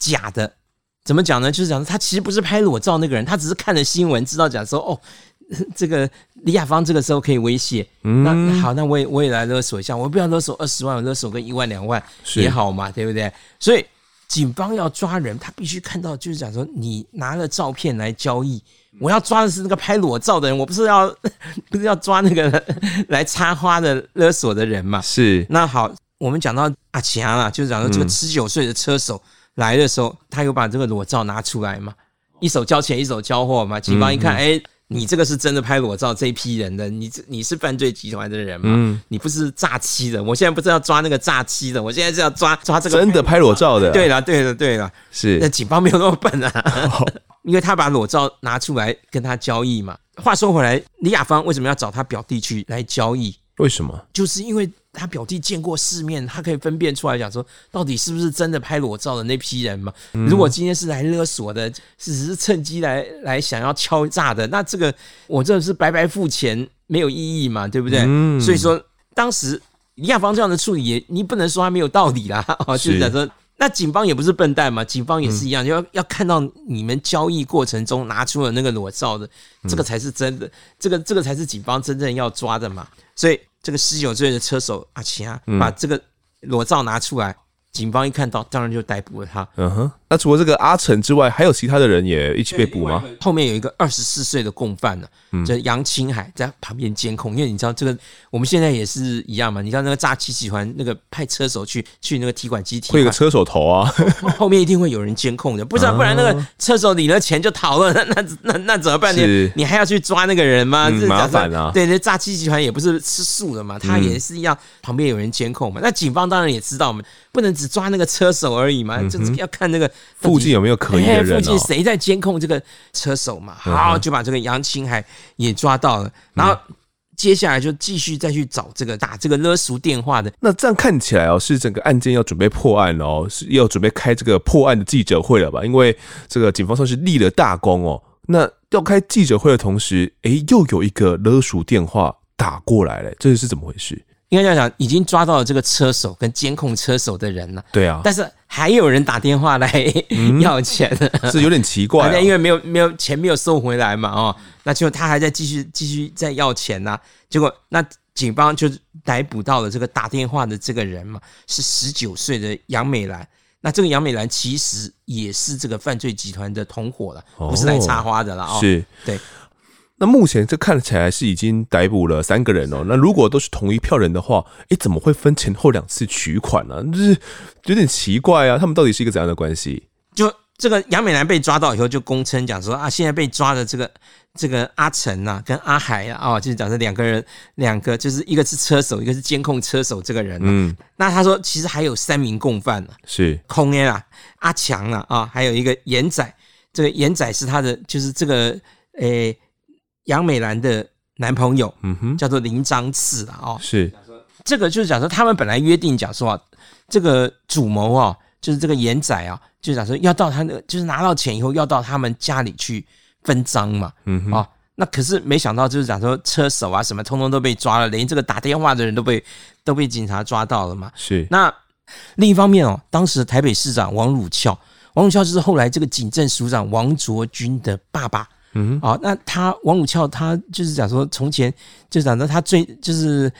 假的。怎么讲呢？就是讲他其实不是拍裸照那个人，他只是看了新闻，知道讲说哦，这个李亚芳这个时候可以威胁。嗯、那好，那我也我也来勒索一下，我不要勒索二十万，我勒索个一万两万也好嘛，是对不对？所以警方要抓人，他必须看到，就是讲说你拿了照片来交易，我要抓的是那个拍裸照的人，我不是要 不是要抓那个 来插花的勒索的人嘛？是。那好，我们讲到阿强啊，就是讲说这个十九岁的车手。嗯来的时候，他有把这个裸照拿出来嘛？一手交钱，一手交货嘛。警方一看，哎、嗯嗯欸，你这个是真的拍裸照这一批人的，你这你是犯罪集团的人嘛？嗯，你不是诈欺的。我现在不是要抓那个诈欺的，我现在是要抓抓这个真的拍裸照的。对了，对了，对了，是那警方没有那么笨啊，因为他把裸照拿出来跟他交易嘛。话说回来，李雅芳为什么要找他表弟去来交易？为什么？就是因为他表弟见过世面，他可以分辨出来，讲说到底是不是真的拍裸照的那批人嘛？嗯、如果今天是来勒索的，只是趁机来来想要敲诈的，那这个我这是白白付钱，没有意义嘛，对不对？嗯、所以说，当时李亚芳这样的处理也，你不能说他没有道理啦。哦，就是讲说，那警方也不是笨蛋嘛，警方也是一样，嗯、要要看到你们交易过程中拿出了那个裸照的，这个才是真的，这个这个才是警方真正要抓的嘛，所以。这个十九岁的车手阿奇啊，把这个裸照拿出来。警方一看到，当然就逮捕了他。嗯哼，那除了这个阿成之外，还有其他的人也一起被捕吗？后面有一个二十四岁的共犯呢，叫杨青海，在旁边监控。因为你知道这个，我们现在也是一样嘛。你知道那个诈欺集团，那个派车手去去那个提款机提款，会有个车手头啊，后面一定会有人监控的，不然不然那个车手领了钱就逃了，那那那那怎么办？呢你还要去抓那个人吗？麻烦啊！对，那诈欺集团也不是吃素的嘛，他也是一样，旁边有人监控嘛。那警方当然也知道嘛。不能只抓那个车手而已嘛，嗯、就是要看那个附近有没有可疑的人、哦，附近谁在监控这个车手嘛？好，就把这个杨青海也抓到了，然后接下来就继续再去找这个打这个勒赎电话的。那这样看起来哦，是整个案件要准备破案哦，是要准备开这个破案的记者会了吧？因为这个警方算是立了大功哦。那要开记者会的同时，诶，又有一个勒赎电话打过来了，这是怎么回事？应该这样讲，已经抓到了这个车手跟监控车手的人了。对啊，但是还有人打电话来 要钱，嗯、是有点奇怪、哦。因为没有没有钱没有收回来嘛，哦，那就他还在继续继续在要钱呐、啊。结果那警方就逮捕到了这个打电话的这个人嘛，是十九岁的杨美兰。那这个杨美兰其实也是这个犯罪集团的同伙了，不是来插花的了哦。是，对。那目前这看起来是已经逮捕了三个人哦。那如果都是同一票人的话，诶，怎么会分前后两次取款呢？就是有点奇怪啊。他们到底是一个怎样的关系？就这个杨美兰被抓到以后，就公称讲说啊，现在被抓的这个这个阿成呐，跟阿海啊，哦，就是讲这两个人，两个就是一个是车手，一个是监控车手这个人。嗯，那他说其实还有三名共犯呢，是空 A 啊，阿强啊，啊，还有一个严仔，这个严仔是他的，就是这个诶。杨美兰的男朋友，嗯哼，叫做林章次啊，哦，是。这个就是讲说，他们本来约定讲说啊，这个主谋啊，就是这个严仔啊，就讲说要到他那，就是拿到钱以后要到他们家里去分赃嘛，嗯哼，啊，那可是没想到就是讲说车手啊什么，通通都被抓了，连这个打电话的人都被都被警察抓到了嘛，是。那另一方面哦，当时台北市长王汝翘，王汝翘就是后来这个警政署长王卓君的爸爸。嗯，好，那他王汝翘，他就是讲说，从前就讲说他最就是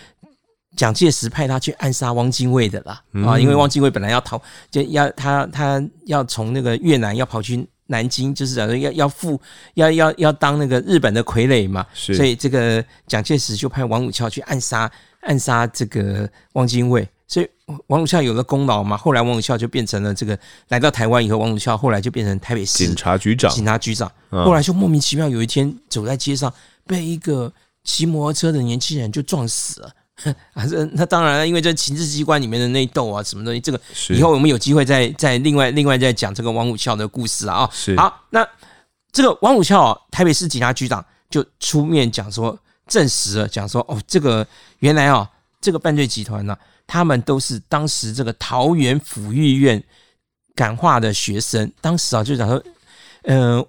蒋介石派他去暗杀汪精卫的啦，啊，因为汪精卫本来要逃，就要他他要从那个越南要跑去南京，就是讲说要要赴要要要当那个日本的傀儡嘛，所以这个蒋介石就派王武翘去暗杀暗杀这个汪精卫。所以王鲁孝有了功劳嘛，后来王鲁孝就变成了这个来到台湾以后，王鲁孝后来就变成台北市警察局长。警察局长，后来就莫名其妙有一天走在街上，被一个骑摩托车的年轻人就撞死了。啊，这那当然了，因为这情治机关里面的内斗啊，什么东西，这个以后我们有机会再再另外另外再讲这个王武孝的故事啊。是好，那这个王武孝、啊台北市警察局长就出面讲说，证实了讲说，哦，这个原来啊，这个犯罪集团呢。他们都是当时这个桃园抚育院感化的学生，当时啊就讲说，嗯、呃，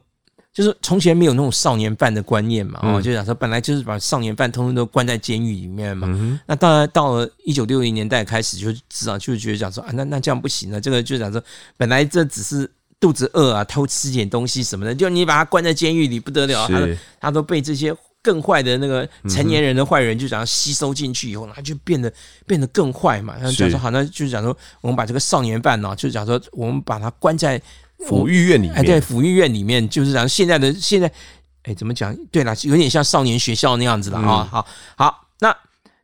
就是从前没有那种少年犯的观念嘛，哦、嗯，就讲说本来就是把少年犯通通都关在监狱里面嘛，嗯、那当然到了一九六零年代开始就知道，就觉得讲说啊，那那这样不行了，这个就讲说本来这只是肚子饿啊，偷吃点东西什么的，就你把他关在监狱里不得了，是他都他都被这些。更坏的那个成年人的坏人，就想要吸收进去以后，他就变得变得更坏嘛。然后讲说，好，那就是讲说，我们把这个少年犯呢，就是讲说，我们把他关在抚育院里面。哎，对，抚育院里面，就是讲现在的现在，哎，怎么讲？对了，有点像少年学校那样子的啊。好好，那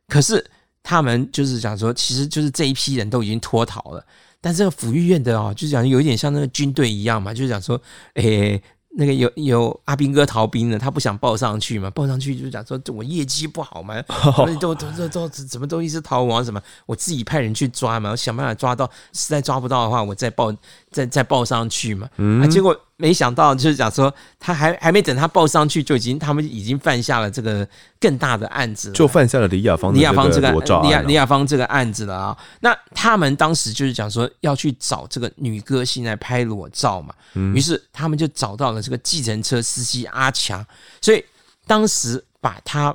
可是他们就是讲说，其实就是这一批人都已经脱逃了，但这个抚育院的哦，就是讲有一点像那个军队一样嘛，就是讲说，哎。那个有有阿兵哥逃兵的，他不想报上去嘛，报上去就讲说我业绩不好嘛，都都都都什么东西是逃亡什么，我自己派人去抓嘛，我想办法抓到，实在抓不到的话，我再报再再报上去嘛，啊，结果。没想到，就是讲说，他还还没等他报上去，就已经他们已经犯下了这个更大的案子了，就犯下了李亚芳李亚芳这个李亚李亚芳这个案子了啊。那他们当时就是讲说要去找这个女歌星来拍裸照嘛，于是他们就找到了这个计程车司机阿强，所以当时把他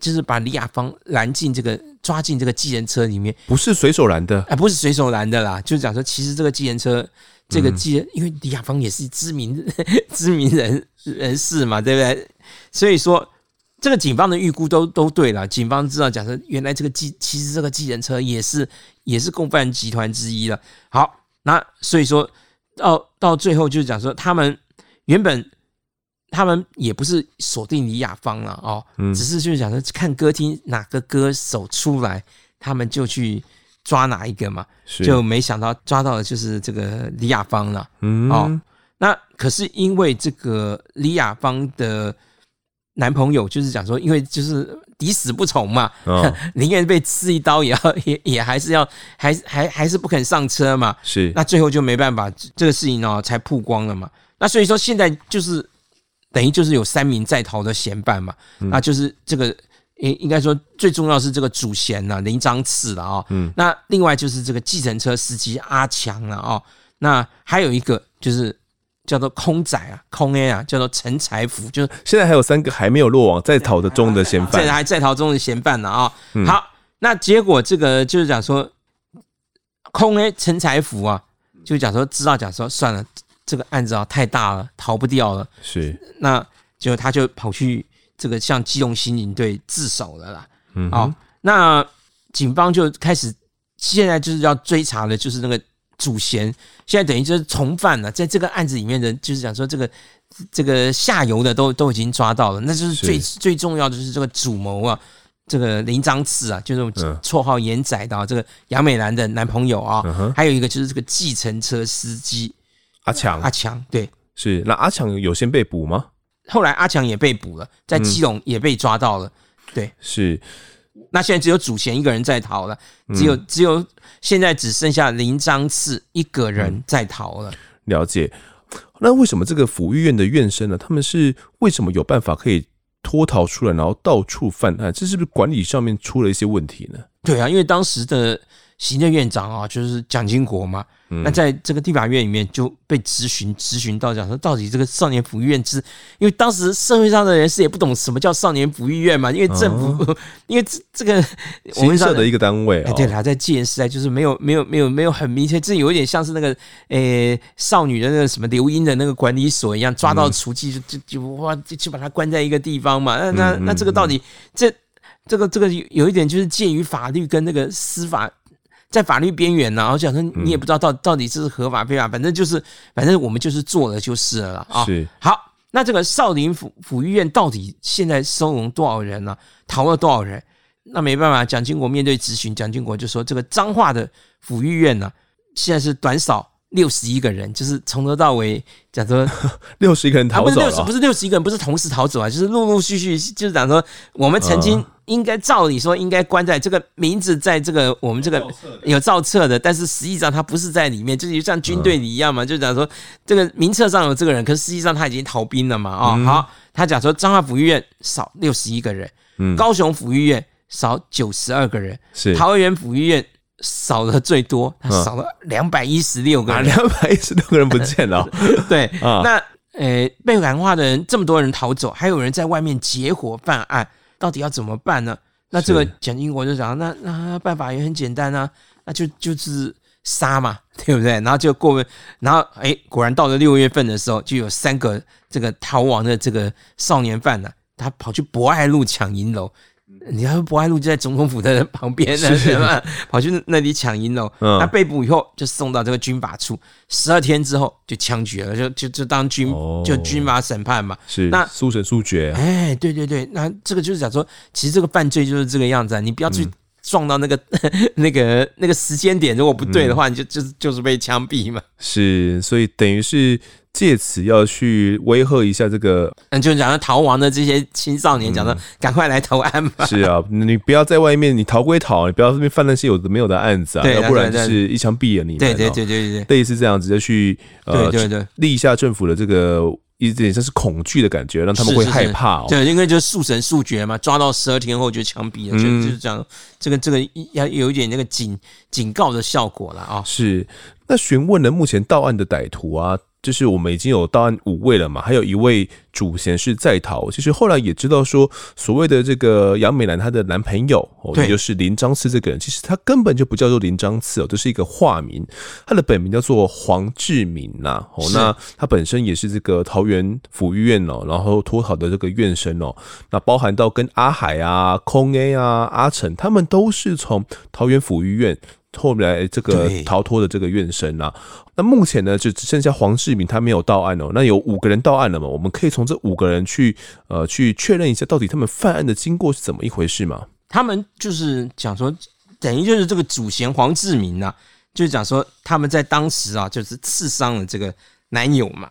就是把李亚芳拦进这个抓进这个计程车里面，不是随手拦的，哎，不是随手拦的啦，就是讲说其实这个计程车。这个记，因为李亚芳也是知名 知名人人士嘛，对不对？所以说，这个警方的预估都都对了。警方知道，假设原来这个计，其实这个计程车也是也是共犯集团之一了。好，那所以说到到最后就是讲说，他们原本他们也不是锁定李亚芳了哦，只是就是讲说看歌厅哪个歌手出来，他们就去。抓哪一个嘛？就没想到抓到的就是这个李亚芳了。嗯，哦，那可是因为这个李亚芳的男朋友就是讲说，因为就是抵死不从嘛，宁愿被刺一刀也要 也也还是要还还还是不肯上车嘛。是，那最后就没办法，这个事情哦才曝光了嘛。那所以说现在就是等于就是有三名在逃的嫌犯嘛，那就是这个。应应该说最重要是这个主嫌呐，林章次了啊。嗯，那另外就是这个计程车司机阿强了啊。那还有一个就是叫做空仔啊，空 A 啊，叫做陈财福。就是现在还有三个还没有落网，在逃的中的嫌犯，现 在还在逃中的嫌犯呢啊。好，那结果这个就是讲说，空 A 陈财福啊，就讲说知道讲说算了，这个案子啊太大了，逃不掉了。是，那就他就跑去。这个向基隆刑警队自首了啦，嗯，好，那警方就开始现在就是要追查的，就是那个主嫌，现在等于就是从犯了，在这个案子里面的，就是讲说这个这个下游的都都已经抓到了，那就是最是。最重要的就是这个主谋啊，这个林章次啊，就是绰号严仔的、啊、这个杨美兰的男朋友啊，嗯、还有一个就是这个计程车司机阿强，阿强对，是那阿强有先被捕吗？后来阿强也被捕了，在基隆也被抓到了，嗯、对，是。那现在只有主嫌一个人在逃了，只有、嗯、只有现在只剩下林章次一个人在逃了。了解。那为什么这个抚育院的院生呢？他们是为什么有办法可以脱逃出来，然后到处犯案？这是不是管理上面出了一些问题呢？对啊，因为当时的。行政院长啊，就是蒋经国嘛。那在这个地法院里面就被质询，质询到讲说，到底这个少年抚育院是？因为当时社会上的人士也不懂什么叫少年抚育院嘛。因为政府，因为这这个我们设的一个单位，哎，对啦，在戒严时代就是没有没有没有没有很明确，这有一点像是那个诶少女的那个什么留音的那个管理所一样，抓到雏妓就就就哇就就把他关在一个地方嘛。那那那这个到底这这个这个有一点就是介于法律跟那个司法。在法律边缘呢，然后讲说你也不知道到到底这是合法非法，反正就是反正我们就是做了就是了啊。是好，那这个少林府府医院到底现在收容多少人呢？逃了多少人？那没办法，蒋经国面对质询，蒋经国就说这个彰化的府医院呢，现在是短少。六十一个人，就是从头到尾讲说 六十一个人逃走了，啊、不是六十，不是六十一个人，不是同时逃走啊，就是陆陆续续，就是讲说我们曾经应该照理说应该关在这个名字，在这个我们这个有造册的，但是实际上他不是在里面，就是像军队里一样嘛，就讲说这个名册上有这个人，可是实际上他已经逃兵了嘛，啊、哦，好，他讲说彰化辅育院少六十一个人，高雄辅育院少九十二个人，是。桃园辅育院。少了最多，他少了两百一十六个人，两百一十六个人不见了。对，那呃，被感化的人这么多人逃走，还有人在外面结伙犯案，到底要怎么办呢？那这个蒋经国就讲，那那办法也很简单啊，那就就是杀嘛，对不对？然后就过，然后哎，果然到了六月份的时候，就有三个这个逃亡的这个少年犯呢，他跑去博爱路抢银楼。你要博爱路就在总统府的旁边呢，是。吧？跑去那里抢银楼，他被捕以后就送到这个军法处，十二天之后就枪决了，就就就当军就军法审判嘛。是那速审速决。哎，对对对，那这个就是讲说，其实这个犯罪就是这个样子，啊，你不要去撞到那个 那个那个时间点，如果不对的话，嗯、你就就是就是被枪毙嘛。是，所以等于是。借此要去威吓一下这个，嗯，就讲到逃亡的这些青少年，讲到赶快来投案吧。是啊，你不要在外面，你逃归逃，你不要这边犯那些有的没有的案子啊，要不然就是一枪毙了你。对对对对对，类似这样子就去呃，对对对，立一下政府的这个一点像是恐惧的感觉，让他们会害怕哦。对，因为就是速审速决嘛，抓到十二天后就枪毙了，就就是这样。这个这个要有一点那个警警告的效果了啊。是，那询问了目前到案的歹徒啊。就是我们已经有到案五位了嘛，还有一位主嫌是在逃。其实后来也知道说，所谓的这个杨美兰她的男朋友，哦，也就是林章次这个人，其实他根本就不叫做林章次哦，这是一个化名，他的本名叫做黄志明呐。哦，那他本身也是这个桃园抚育院哦，然后脱逃的这个院生哦，那包含到跟阿海啊、空 A 啊、阿成，他们都是从桃园抚育院。后来这个逃脱的这个怨声啊，那目前呢就只剩下黄志明他没有到案哦。那有五个人到案了嘛？我们可以从这五个人去呃去确认一下，到底他们犯案的经过是怎么一回事嘛？他们就是讲说，等于就是这个主嫌黄志明啊，就是讲说他们在当时啊，就是刺伤了这个男友嘛。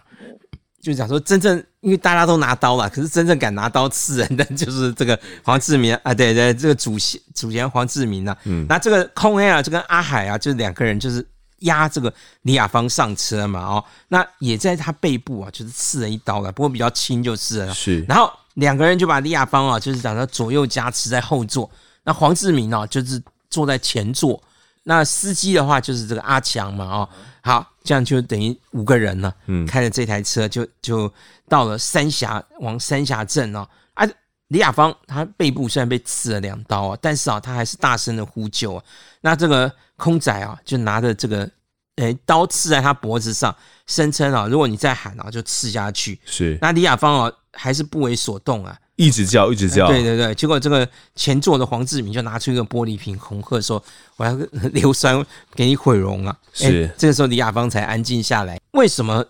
就讲说，真正因为大家都拿刀了，可是真正敢拿刀刺人的 就是这个黄志明啊，对对，这个主席主嫌黄志明啊，嗯，那这个空 A 啊，就跟阿海啊，就是两个人就是压这个李雅芳上车嘛，哦，那也在他背部啊，就是刺了一刀了，不过比较轻就是了，是，然后两个人就把李雅芳啊，就是讲说左右夹持在后座，那黄志明啊，就是坐在前座。那司机的话就是这个阿强嘛，哦，好，这样就等于五个人了，嗯，开着这台车就就到了三峡，往三峡镇哦，啊，李雅芳她背部虽然被刺了两刀啊，但是啊，她还是大声的呼救啊。那这个空仔啊，就拿着这个，诶，刀刺在他脖子上，声称啊，如果你再喊啊，就刺下去。是，那李雅芳啊，还是不为所动啊。一直叫，一直叫。对对对，结果这个前座的黄志明就拿出一个玻璃瓶，恐吓说：“我要 硫酸给你毁容啊！”是。这个时候李雅芳才安静下来。为什么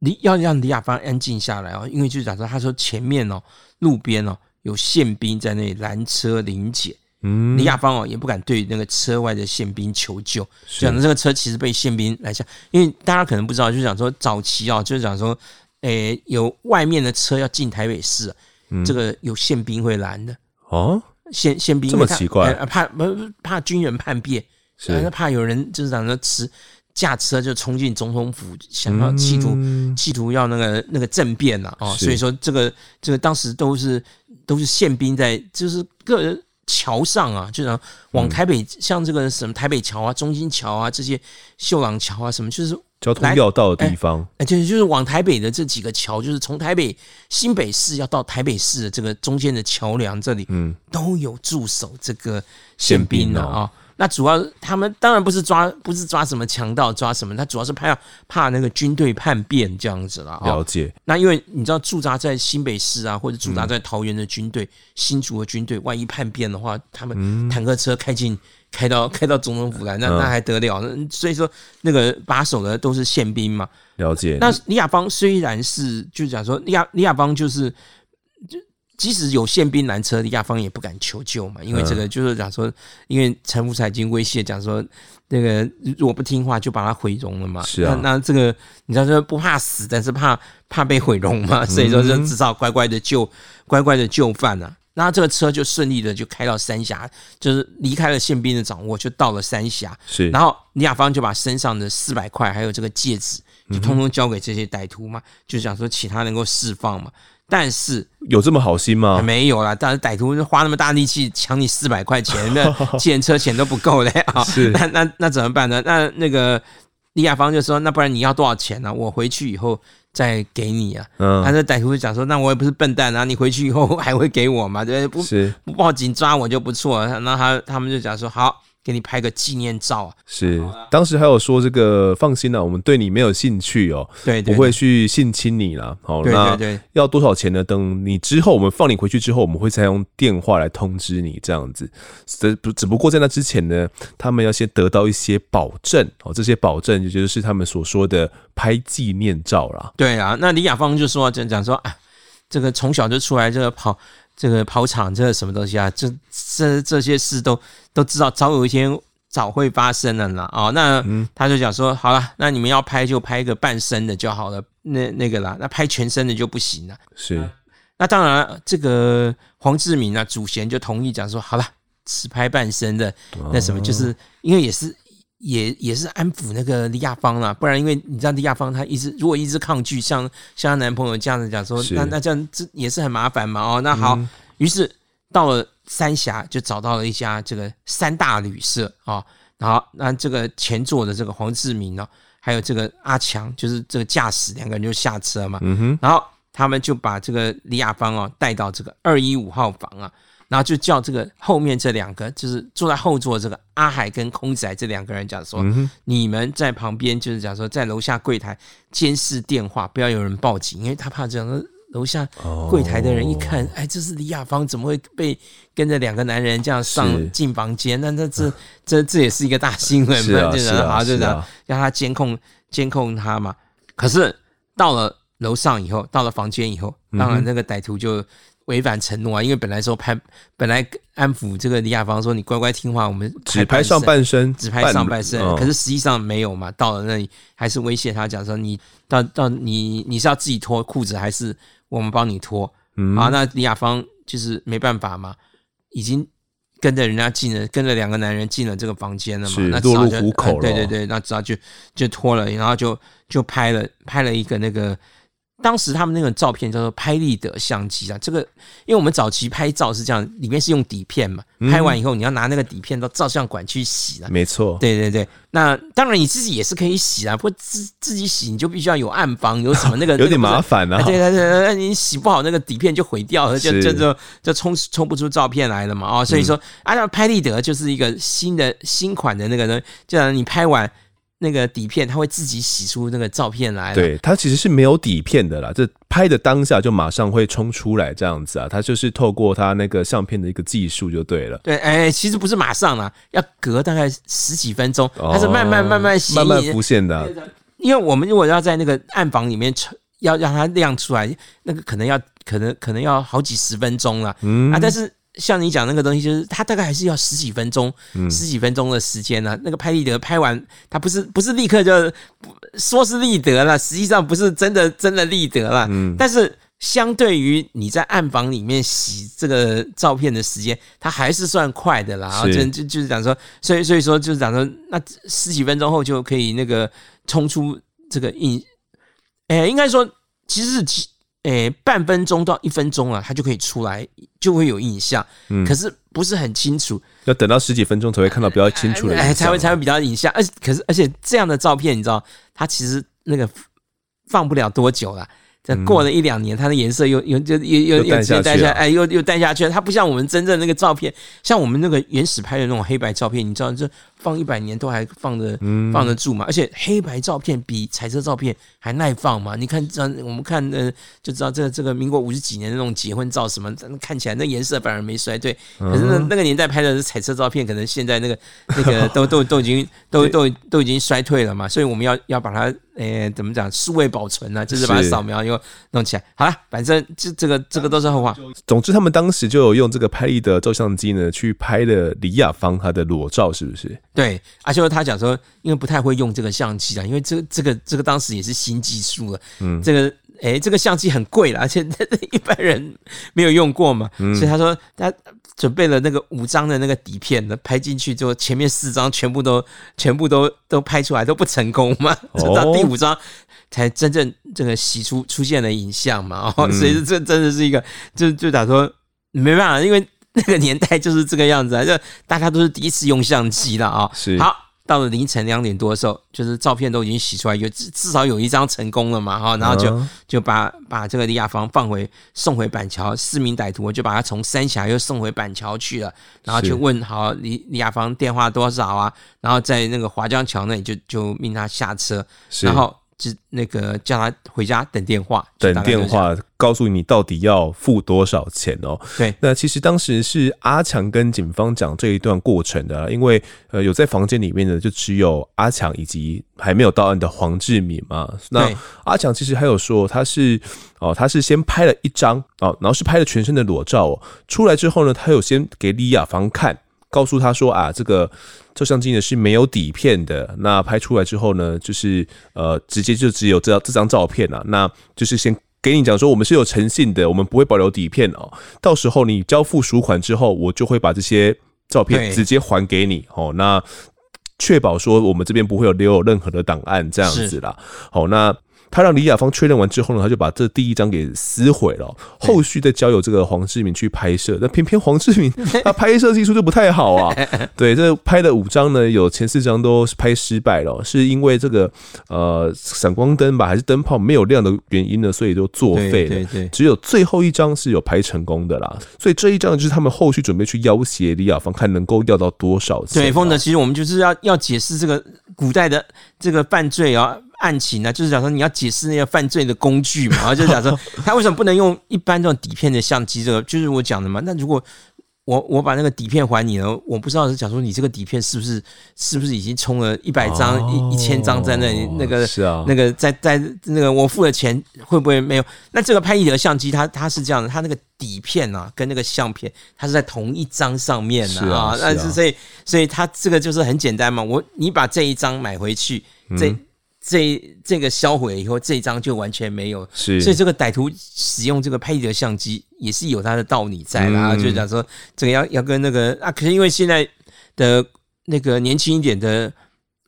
李要让李雅芳安静下来啊？因为就假设，他说前面哦，路边哦有宪兵在那里拦车临检。嗯。李亚芳哦也不敢对那个车外的宪兵求救，讲的这个车其实被宪兵拦下，因为大家可能不知道，就讲说早期啊，就是讲说，诶，有外面的车要进台北市。嗯、这个有宪兵会拦的。哦，宪宪兵这么奇怪，怕不怕军人叛变，是。怕有人就是讲说持驾车就冲进总统府，想要企图、嗯、企图要那个那个政变呐啊、哦，所以说这个这个当时都是都是宪兵在就是个人桥上啊，就是往台北、嗯、像这个什么台北桥啊、中心桥啊这些秀朗桥啊什么就是。交通要道的地方，哎，就是就是往台北的这几个桥，就是从台北新北市要到台北市的这个中间的桥梁这里，嗯，都有驻守这个宪兵的啊。那主要他们当然不是抓，不是抓什么强盗，抓什么，他主要是怕怕那个军队叛变这样子了。了解。那因为你知道驻扎在新北市啊，或者驻扎在桃园的军队、新竹的军队，万一叛变的话，他们坦克车开进。开到 开到总统府来，那那还得了？嗯、所以说，那个把守的都是宪兵嘛。了解。那李亚邦虽然是，就讲说李亚李亚邦就是，就即使有宪兵拦车，李雅芳也不敢求救嘛，因为这个就是讲说，因为陈福才已经威胁讲说，那个如果不听话，就把他毁容了嘛。是啊。那，那这个你知道说不怕死，但是怕 怕被毁容嘛，所以说就至少乖乖的就乖乖的就范啊。那这个车就顺利的就开到三峡，就是离开了宪兵的掌握，就到了三峡。是，然后李亚芳就把身上的四百块还有这个戒指，就通通交给这些歹徒嘛，嗯、就想说其他能够释放嘛。但是有这么好心吗？没有啦，但是歹徒花那么大力气抢你四百块钱，那 计程车钱都不够嘞啊！是，那那那怎么办呢？那那个李雅芳就说：“那不然你要多少钱呢、啊？我回去以后。”再给你啊！嗯，他这歹徒就讲说：“那我也不是笨蛋啊，你回去以后还会给我嘛？对不对？不是不报警抓我就不错了。”那他他们就讲说：“好。”给你拍个纪念照啊！是，当时还有说这个放心了，我们对你没有兴趣哦，对，不会去性侵你了。好，那要多少钱呢？等你之后，我们放你回去之后，我们会再用电话来通知你这样子。只不只不过在那之前呢，他们要先得到一些保证哦，这些保证就就是他们所说的拍纪念照啦。对啊，那李雅芳就说讲讲说啊，这个从小就出来这个跑。这个跑场，这个什么东西啊？这这这些事都都知道，早有一天早会发生了啦。哦，那他就讲说，好了，那你们要拍就拍一个半身的就好了，那那个啦，那拍全身的就不行了。是，那当然，这个黄志明啊，祖贤就同意讲说，好了，只拍半身的，那什么，就是因为也是。也也是安抚那个李亚芳啦，不然因为你知道李亚芳她一直如果一直抗拒，像像她男朋友这样子讲说，那那这样这也是很麻烦嘛哦，那好，于、嗯、是到了三峡就找到了一家这个三大旅社啊、哦，然后那这个前座的这个黄志明呢，还有这个阿强，就是这个驾驶两个人就下车嘛，嗯哼，然后他们就把这个李亚芳哦带到这个二一五号房啊。然后就叫这个后面这两个，就是坐在后座这个阿海跟空仔这两个人讲说，嗯、你们在旁边就是讲说，在楼下柜台监视电话，不要有人报警，因为他怕这样说楼下柜台的人一看，哦、哎，这是李亚芳，怎么会被跟着两个男人这样上进房间？那这这这这也是一个大新闻嘛？是啊，是啊，就这样让他监控监控他嘛。可是到了楼上以后，到了房间以后，当然那个歹徒就。违反承诺啊！因为本来说拍，本来安抚这个李亚芳说，你乖乖听话，我们只拍上半身，只拍上半身。可是实际上没有嘛，到了那里还是威胁他讲说，你到到你你是要自己脱裤子，还是我们帮你脱？嗯，啊，那李亚芳就是没办法嘛，已经跟着人家进了，跟着两个男人进了这个房间了嘛，那落入虎口了。对对对，那只好就就脱了，然后就就拍了拍了一个那个。当时他们那个照片叫做拍立得相机啊，这个因为我们早期拍照是这样，里面是用底片嘛，拍完以后你要拿那个底片到照相馆去洗了。没错，对对对。那当然你自己也是可以洗啊，不过自自己洗你就必须要有暗房，有什么那个 有点麻烦啊。对对对，那你洗不好那个底片就毁掉了，就就就就冲冲不出照片来了嘛。哦，所以说按照拍立得就是一个新的新款的那个呢，就让你拍完。那个底片，它会自己洗出那个照片来。对，它其实是没有底片的啦，这拍的当下就马上会冲出来这样子啊，它就是透过它那个相片的一个技术就对了。对，哎，其实不是马上啦，要隔大概十几分钟，它是慢慢慢慢洗，慢慢浮现的啊。因为我们如果要在那个暗房里面要让它亮出来，那个可能要可能可能要好几十分钟了。嗯啊，但是。像你讲那个东西，就是它大概还是要十几分钟，嗯、十几分钟的时间呢、啊。那个拍立得拍完，它不是不是立刻就说是立得了，实际上不是真的真的立得了。嗯，但是相对于你在暗房里面洗这个照片的时间，它还是算快的啦。然后就就就是讲说，所以所以说就是讲说，那十几分钟后就可以那个冲出这个印，哎、欸，应该说其实是。诶、欸，半分钟到一分钟啊，它就可以出来，就会有影像。嗯，可是不是很清楚，要等到十几分钟才会看到比较清楚的才会才会比较影像。而可是而且这样的照片，你知道，它其实那个放不了多久了。再过了一两年，它的颜色又又就又又又又淡下，哎，又又淡下去了。它不像我们真正那个照片，像我们那个原始拍的那种黑白照片，你知道，这放一百年都还放得放得住嘛？而且黑白照片比彩色照片还耐放嘛？你看，这我们看呃，就知道这个这个民国五十几年的那种结婚照什么，看起来那颜色反而没衰退。可是那那个年代拍的是彩色照片，可能现在那个那个 都都都已经都都都已经衰退了嘛。所以我们要要把它。诶、欸，怎么讲？数位保存呢、啊？就是把它扫描又弄起来。好了，反正这这个这个都是后话。总之，他们当时就有用这个拍立得照相机呢，去拍了李亚芳她的裸照，是不是？对，而且他讲说，因为不太会用这个相机啊，因为这这个这个当时也是新技术了。嗯，这个哎、欸，这个相机很贵了，而且 一般人没有用过嘛，嗯、所以他说他。准备了那个五张的那个底片呢拍进去，之后前面四张全部都全部都都拍出来都不成功嘛，直到第五张才真正这个洗出出现了影像嘛，哦，所以这真的是一个就就打说没办法，因为 那个年代就是这个样子啊，就大家都是第一次用相机了啊，是。好。到了凌晨两点多的时候，就是照片都已经洗出来，有至至少有一张成功了嘛，哈，然后就就把把这个李亚芳放回送回板桥，四名歹徒就把他从三峡又送回板桥去了，然后就问好李李亚芳电话多少啊，然后在那个华江桥那里就就命他下车，然后就那个叫他回家等电话，等电话告诉你到底要付多少钱哦。对，那其实当时是阿强跟警方讲这一段过程的，因为呃有在房间里面的就只有阿强以及还没有到案的黄志敏嘛。那阿强其实还有说他是哦，他是先拍了一张哦，然后是拍了全身的裸照哦。出来之后呢，他有先给李雅芳看，告诉他说啊这个。照相机呢是没有底片的，那拍出来之后呢，就是呃直接就只有这这张照片啊，那就是先给你讲说我们是有诚信的，我们不会保留底片哦，到时候你交付赎款之后，我就会把这些照片直接还给你哦，那确保说我们这边不会有留有任何的档案这样子啦，好那。他让李雅芳确认完之后呢，他就把这第一张给撕毁了，后续再交由这个黄志明去拍摄。但偏偏黄志明 他拍摄技术就不太好啊。对，这拍的五张呢，有前四张都是拍失败了，是因为这个呃闪光灯吧，还是灯泡没有亮的原因呢？所以就作废了。对对对，只有最后一张是有拍成功的啦。所以这一张就是他们后续准备去要挟李雅芳，看能够要到多少钱。对，丰德，其实我们就是要要解释这个古代的这个犯罪啊。案情呢，就是讲说你要解释那个犯罪的工具嘛，然后就是讲说他为什么不能用一般这种底片的相机？这个就是我讲的嘛。那如果我我把那个底片还你了，我不知道是讲说你这个底片是不是是不是已经充了一百张一一千张在那里？那个是啊，那个在在那个我付了钱会不会没有？那这个拍立得相机它它是这样的，它那个底片啊跟那个相片它是在同一张上面的啊。但是所以所以它这个就是很简单嘛，我你把这一张买回去这。嗯这这个销毁以后，这一张就完全没有，是，所以这个歹徒使用这个拍立得相机也是有他的道理在啦，嗯、就是讲说这个要要跟那个啊，可是因为现在的那个年轻一点的。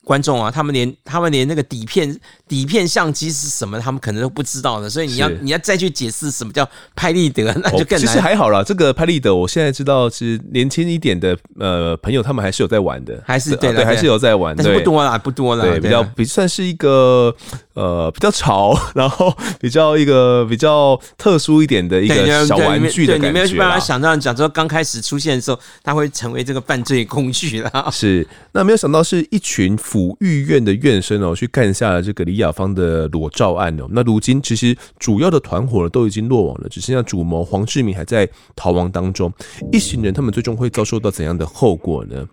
观众啊，他们连他们连那个底片底片相机是什么，他们可能都不知道的，所以你要你要再去解释什么叫拍立得，那就更难。其实还好啦，这个拍立得，我现在知道是年轻一点的呃朋友，他们还是有在玩的，还是对、啊、对，还是有在玩，但是不多啦，不多啦，对，比较比算是一个呃比较潮，然后比较一个比较特殊一点的一个小玩具的感觉。你没有办法想到，讲说刚开始出现的时候，它会成为这个犯罪工具啦。是，那没有想到是一群。抚育院的院生哦，去干下了这个李雅芳的裸照案哦。那如今其实主要的团伙都已经落网了，只剩下主谋黄志明还在逃亡当中。一行人他们最终会遭受到怎样的后果呢？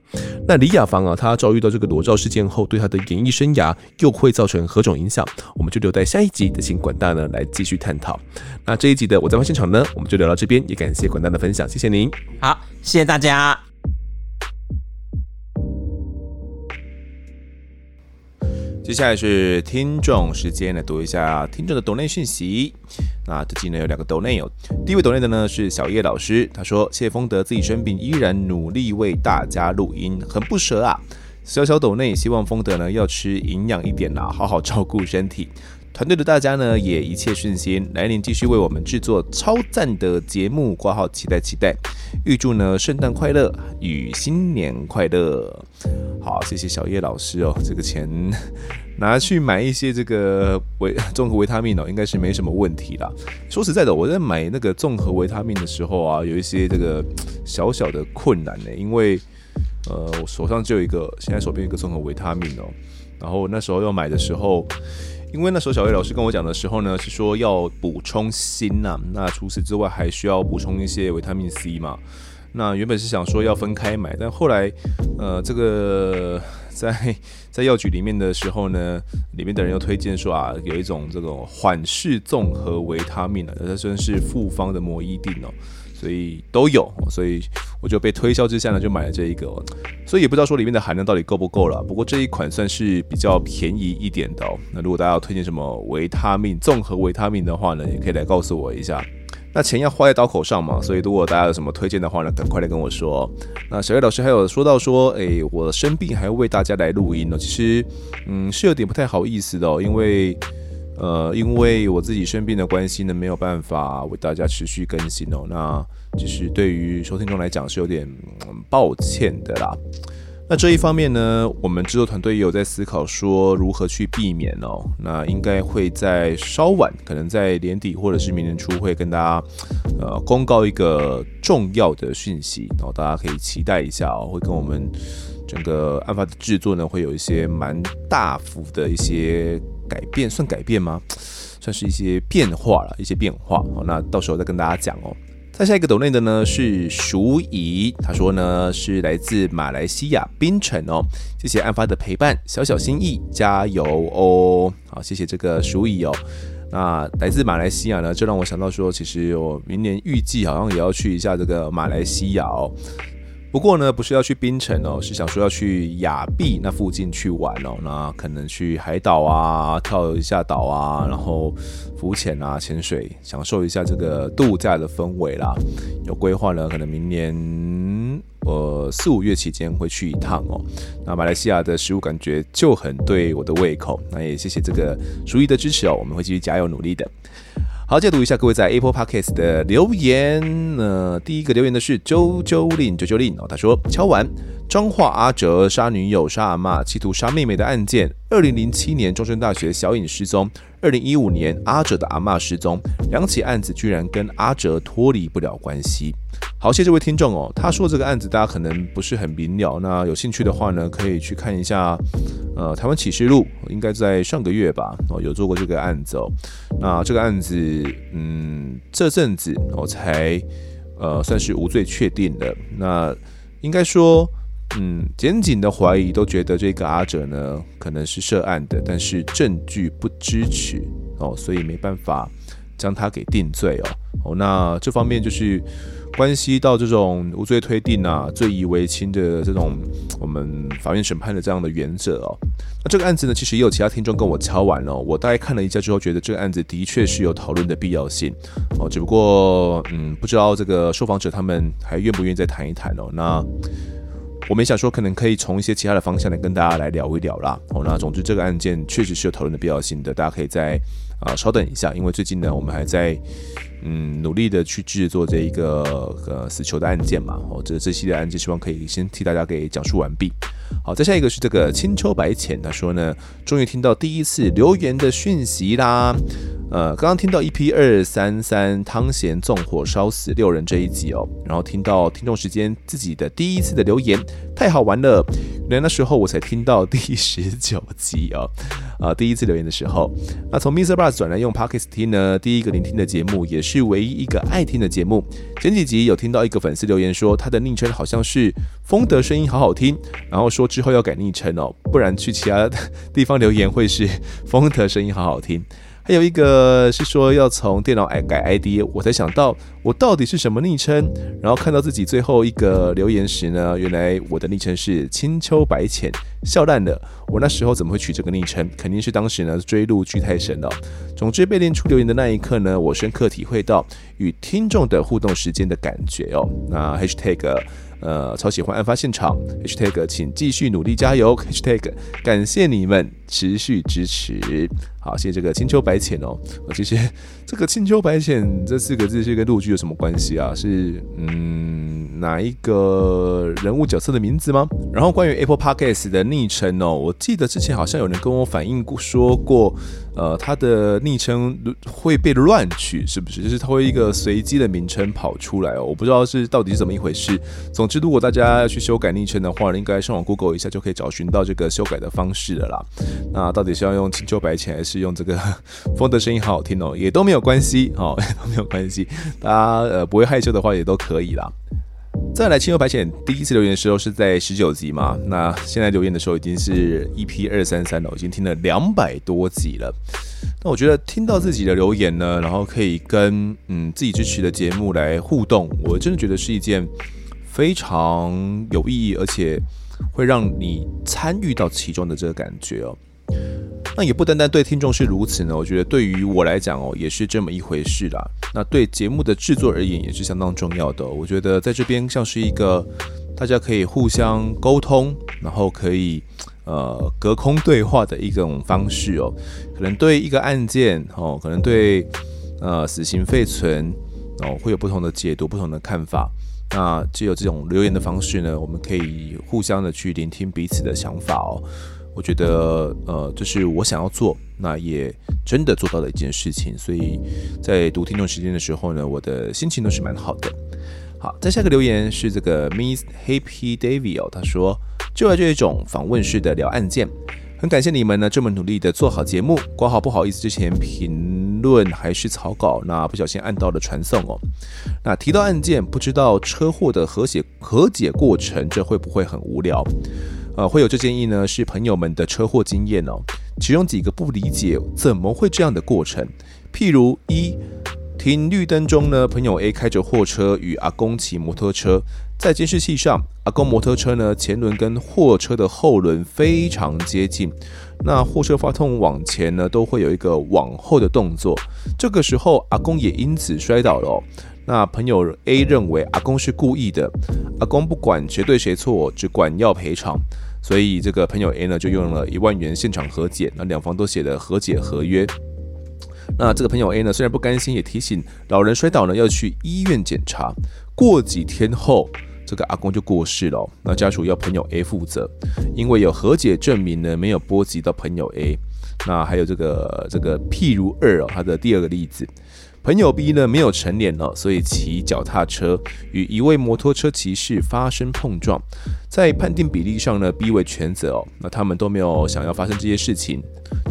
那李雅芳啊，她遭遇到这个裸照事件后，对她的演艺生涯又会造成何种影响？我们就留在下一集的请管大呢来继续探讨。那这一集的我在外现场呢，我们就聊到这边，也感谢管大的分享，谢谢您。好，谢谢大家。接下来是听众时间，来读一下听众的抖内讯息。那这集呢有两个抖内哦，第一位抖内的呢是小叶老师，他说谢丰德自己生病依然努力为大家录音，很不舍啊。小小抖内希望丰德呢要吃营养一点啦，好好照顾身体。团队的大家呢也一切顺心，来年继续为我们制作超赞的节目，挂号期待期待。预祝呢圣诞快乐与新年快乐。好，谢谢小叶老师哦，这个钱拿去买一些这个维综合维他命哦，应该是没什么问题啦。说实在的，我在买那个综合维他命的时候啊，有一些这个小小的困难呢，因为呃，我手上就有一个，现在手边有一个综合维他命哦，然后那时候要买的时候。因为那时候小叶老师跟我讲的时候呢，是说要补充锌呐，那除此之外还需要补充一些维他命 C 嘛。那原本是想说要分开买，但后来，呃，这个在 在药局里面的时候呢，里面的人又推荐说啊，有一种这种缓释综合维他命啊，它算是复方的摩伊定哦。所以都有，所以我就被推销之下呢，就买了这一个。所以也不知道说里面的含量到底够不够了。不过这一款算是比较便宜一点的。那如果大家要推荐什么维他命、综合维他命的话呢，也可以来告诉我一下。那钱要花在刀口上嘛，所以如果大家有什么推荐的话呢，赶快来跟我说。那小叶老师还有说到说，诶，我生病还要为大家来录音呢，其实嗯是有点不太好意思的哦，因为。呃，因为我自己生病的关系呢，没有办法为大家持续更新哦。那其实对于收听众来讲是有点抱歉的啦。那这一方面呢，我们制作团队也有在思考说如何去避免哦。那应该会在稍晚，可能在年底或者是明年初会跟大家呃公告一个重要的讯息，然后大家可以期待一下哦，会跟我们整个案发的制作呢会有一些蛮大幅的一些。改变，算改变吗？算是一些变化了，一些变化。好，那到时候再跟大家讲哦。再下一个抖内的呢是淑仪，他说呢是来自马来西亚槟城哦，谢谢案发的陪伴，小小心意，加油哦！好，谢谢这个淑仪哦。那来自马来西亚呢，就让我想到说，其实我明年预计好像也要去一下这个马来西亚哦。不过呢，不是要去槟城哦，是想说要去亚庇那附近去玩哦。那可能去海岛啊，跳一下岛啊，然后浮潜啊，潜水，享受一下这个度假的氛围啦。有规划呢，可能明年呃四五月期间会去一趟哦。那马来西亚的食物感觉就很对我的胃口。那也谢谢这个淑仪的支持哦，我们会继续加油努力的。好，解读一下各位在 Apple Podcast 的留言。呃，第一个留言的是周周令周周令哦，他说敲完彰化阿哲杀女友、杀阿嬷、企图杀妹妹的案件。二零零七年中山大学小颖失踪，二零一五年阿哲的阿嬷失踪，两起案子居然跟阿哲脱离不了关系。好，谢谢这位听众哦。他说这个案子大家可能不是很明了，那有兴趣的话呢，可以去看一下。呃，台湾启示录应该在上个月吧，哦，有做过这个案子哦。那这个案子，嗯，这阵子我才呃算是无罪确定的。那应该说。嗯，检警的怀疑都觉得这个阿哲呢可能是涉案的，但是证据不支持哦，所以没办法将他给定罪哦。哦，那这方面就是关系到这种无罪推定啊、罪疑为轻的这种我们法院审判的这样的原则哦。那这个案子呢，其实也有其他听众跟我敲完了，我大概看了一下之后，觉得这个案子的确是有讨论的必要性哦。只不过嗯，不知道这个受访者他们还愿不愿意再谈一谈哦。那。我们想说，可能可以从一些其他的方向来跟大家来聊一聊啦。哦，那总之这个案件确实是有讨论的必要性的，大家可以再啊、稍等一下，因为最近呢，我们还在嗯努力的去制作这一个呃死囚的案件嘛。哦，这这系列案件希望可以先替大家给讲述完毕。好，再下一个是这个青丘白浅，他说呢，终于听到第一次留言的讯息啦。呃，刚刚听到 EP 二三三汤贤纵火烧死六人这一集哦，然后听到听众时间自己的第一次的留言，太好玩了。原来那时候我才听到第十九集哦，啊，第一次留言的时候，那从 Mr. Bus 转来用 Podcast 听呢，第一个聆听的节目，也是唯一一个爱听的节目。前几集有听到一个粉丝留言说，他的昵称好像是风德声音好好听，然后说之后要改昵称哦，不然去其他地方留言会是风德声音好好听。还有一个是说要从电脑改改 ID，我才想到我到底是什么昵称。然后看到自己最后一个留言时呢，原来我的昵称是青丘白浅，笑烂了。我那时候怎么会取这个昵称？肯定是当时呢追录剧太神了。总之被练出留言的那一刻呢，我深刻体会到与听众的互动时间的感觉哦。那 #tag。呃，超喜欢案发现场 #tag 请继续努力加油 #tag 感谢你们持续支持。好，谢谢这个青丘白浅哦。其实 这个青丘白浅这四个字是跟陆剧有什么关系啊？是嗯哪一个人物角色的名字吗？然后关于 Apple Podcast 的昵称哦，我记得之前好像有人跟我反映过说过。呃，他的昵称会被乱取，是不是？就是他会一个随机的名称跑出来哦，我不知道是到底是怎么一回事。总之，如果大家要去修改昵称的话，应该上网 Google 一下就可以找寻到这个修改的方式了啦。那到底是要用青丘白浅，还是是用这个 风的声音好好听哦？也都没有关系哦，也都没有关系。大家呃不会害羞的话，也都可以啦。再来，青丘白浅第一次留言的时候是在十九集嘛？那现在留言的时候已经是 EP 二三三了，已经听了两百多集了。那我觉得听到自己的留言呢，然后可以跟嗯自己支持的节目来互动，我真的觉得是一件非常有意义，而且会让你参与到其中的这个感觉哦。那也不单单对听众是如此呢，我觉得对于我来讲哦，也是这么一回事啦。那对节目的制作而言，也是相当重要的。我觉得在这边像是一个大家可以互相沟通，然后可以呃隔空对话的一种方式哦。可能对一个案件哦，可能对呃死刑废存哦，会有不同的解读、不同的看法。那只有这种留言的方式呢，我们可以互相的去聆听彼此的想法哦。我觉得，呃，这是我想要做，那也真的做到了一件事情。所以在读听众时间的时候呢，我的心情都是蛮好的。好，再下个留言是这个 Miss Happy David 哦，他说就爱这一种访问式的聊案件，很感谢你们呢这么努力的做好节目，挂号不好意思之前评论还是草稿，那不小心按到了传送哦。那提到案件，不知道车祸的和解和解过程，这会不会很无聊？呃，会有这建议呢，是朋友们的车祸经验哦，其中几个不理解怎么会这样的过程，譬如一。停绿灯中呢，朋友 A 开着货车与阿公骑摩托车，在监视器上，阿公摩托车呢前轮跟货车的后轮非常接近，那货车发动往前呢都会有一个往后的动作，这个时候阿公也因此摔倒了。那朋友 A 认为阿公是故意的，阿公不管谁对谁错，只管要赔偿，所以这个朋友 A 呢就用了一万元现场和解，那两方都写了和解合约。那这个朋友 A 呢，虽然不甘心，也提醒老人摔倒呢要去医院检查。过几天后，这个阿公就过世了。那家属要朋友 A 负责，因为有和解证明呢，没有波及到朋友 A。那还有这个这个譬如二哦，他的第二个例子。朋友 B 呢没有成年了，所以骑脚踏车与一位摩托车骑士发生碰撞，在判定比例上呢，B 为全责哦。那他们都没有想要发生这些事情，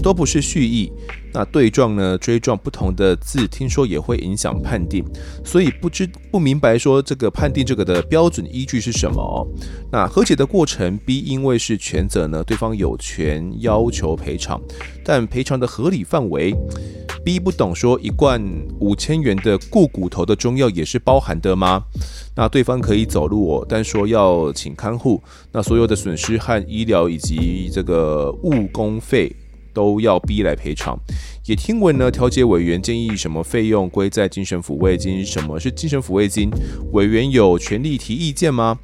都不是蓄意。那对撞呢，追撞不同的字，听说也会影响判定，所以不知不明白说这个判定这个的标准依据是什么哦。那和解的过程，B 因为是全责呢，对方有权要求赔偿，但赔偿的合理范围。B 不懂说一罐五千元的固骨头的中药也是包含的吗？那对方可以走路哦，但说要请看护，那所有的损失和医疗以及这个误工费都要 B 来赔偿。也听闻呢，调解委员建议什么费用归在精神抚慰金？什么是精神抚慰金？委员有权利提意见吗？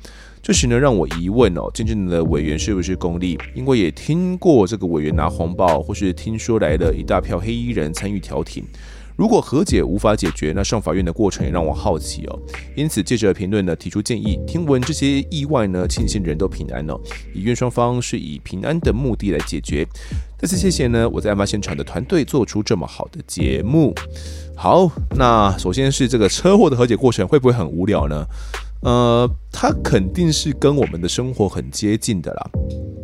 这时呢，让我疑问哦，真正的委员是不是公立？因为也听过这个委员拿红包，或是听说来了一大票黑衣人参与调停。如果和解无法解决，那上法院的过程也让我好奇哦。因此借着评论呢，提出建议。听闻这些意外呢，庆幸人都平安哦。医院双方是以平安的目的来解决。再次谢谢呢，我在案发现场的团队做出这么好的节目。好，那首先是这个车祸的和解过程会不会很无聊呢？呃，它肯定是跟我们的生活很接近的啦。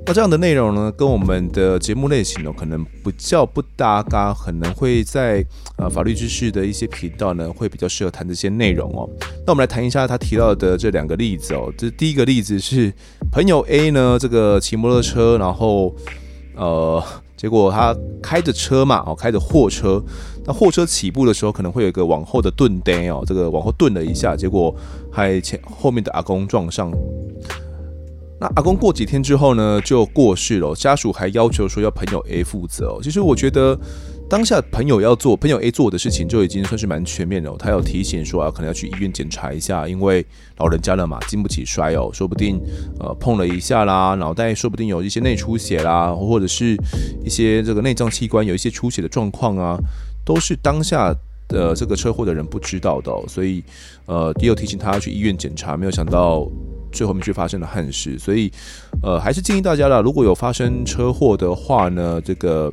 那这样的内容呢，跟我们的节目类型呢，可能比较不搭嘎，可能会在呃法律知识的一些频道呢，会比较适合谈这些内容哦。那我们来谈一下他提到的这两个例子哦。这第一个例子是朋友 A 呢，这个骑摩托车，然后呃。结果他开着车嘛，哦，开着货车，那货车起步的时候可能会有一个往后的顿蹬哦，这个往后顿了一下，结果还前后面的阿公撞上。那阿公过几天之后呢，就过世了，家属还要求说要朋友 A 负责哦。其实我觉得。当下朋友要做朋友 A 做的事情就已经算是蛮全面了。他有提醒说啊，可能要去医院检查一下，因为老人家了嘛，经不起摔哦，说不定呃碰了一下啦，脑袋说不定有一些内出血啦，或者是一些这个内脏器官有一些出血的状况啊，都是当下的这个车祸的人不知道的。所以呃也有提醒他要去医院检查，没有想到最后面却发生了憾事。所以呃还是建议大家啦，如果有发生车祸的话呢，这个。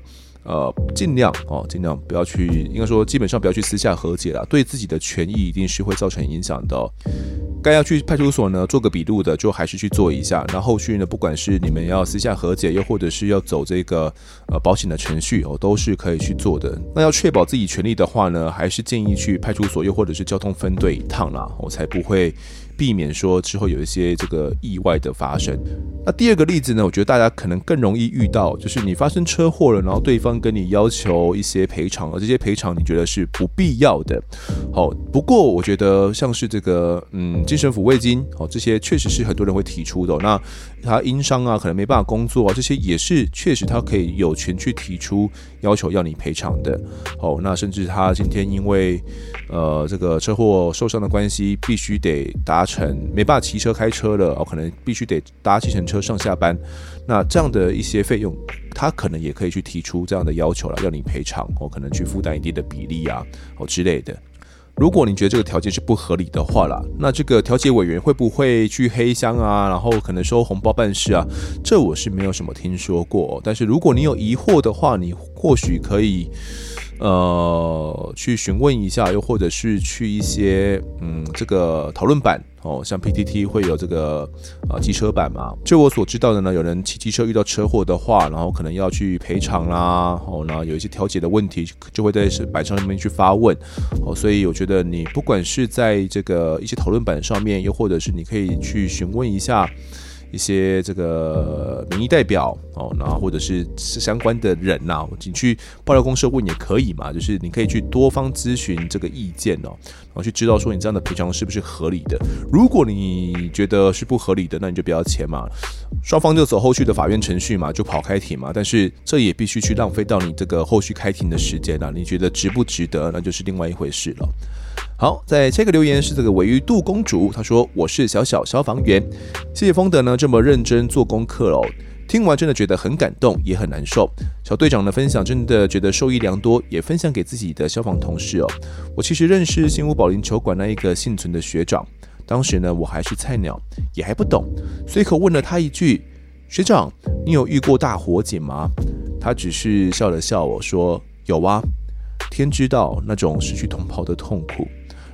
呃，尽量哦，尽量不要去，应该说基本上不要去私下和解了，对自己的权益一定是会造成影响的。该要去派出所呢做个笔录的，就还是去做一下。那后续呢，不管是你们要私下和解，又或者是要走这个呃保险的程序哦，都是可以去做的。那要确保自己权利的话呢，还是建议去派出所，又或者是交通分队一趟啦，我才不会。避免说之后有一些这个意外的发生。那第二个例子呢，我觉得大家可能更容易遇到，就是你发生车祸了，然后对方跟你要求一些赔偿，而这些赔偿你觉得是不必要的。好，不过我觉得像是这个嗯精神抚慰金，哦这些确实是很多人会提出的。那他因伤啊，可能没办法工作啊，这些也是确实他可以有权去提出要求要你赔偿的。哦，那甚至他今天因为呃这个车祸受伤的关系，必须得搭乘没办法骑车开车了，哦，可能必须得搭计程车上下班。那这样的一些费用，他可能也可以去提出这样的要求了，要你赔偿，哦，可能去负担一定的比例啊，哦之类的。如果你觉得这个条件是不合理的话啦，那这个调解委员会不会去黑箱啊，然后可能收红包办事啊？这我是没有什么听说过。但是如果你有疑惑的话，你或许可以。呃去询问一下，又或者是去一些嗯这个讨论版哦，像 PTT 会有这个呃机车版嘛。就我所知道的呢，有人骑机车遇到车祸的话，然后可能要去赔偿啦，哦，那有一些调解的问题，就会在板上面去发问哦。所以我觉得你不管是在这个一些讨论版上面，又或者是你可以去询问一下。一些这个民意代表哦，然后或者是相关的人呐、你去爆料公社问也可以嘛，就是你可以去多方咨询这个意见哦，然后去知道说你这样的赔偿是不是合理的。如果你觉得是不合理的，那你就不要签嘛，双方就走后续的法院程序嘛，就跑开庭嘛。但是这也必须去浪费到你这个后续开庭的时间啊，你觉得值不值得，那就是另外一回事了。好，在这个留言是这个尾鱼杜公主，她说我是小小消防员，谢谢丰德呢这么认真做功课哦，听完真的觉得很感动，也很难受。小队长的分享真的觉得受益良多，也分享给自己的消防同事哦。我其实认识新屋保龄球馆那一个幸存的学长，当时呢我还是菜鸟，也还不懂，随口问了他一句：“学长，你有遇过大火警吗？”他只是笑了笑，我说：“有啊，天知道那种失去同袍的痛苦。”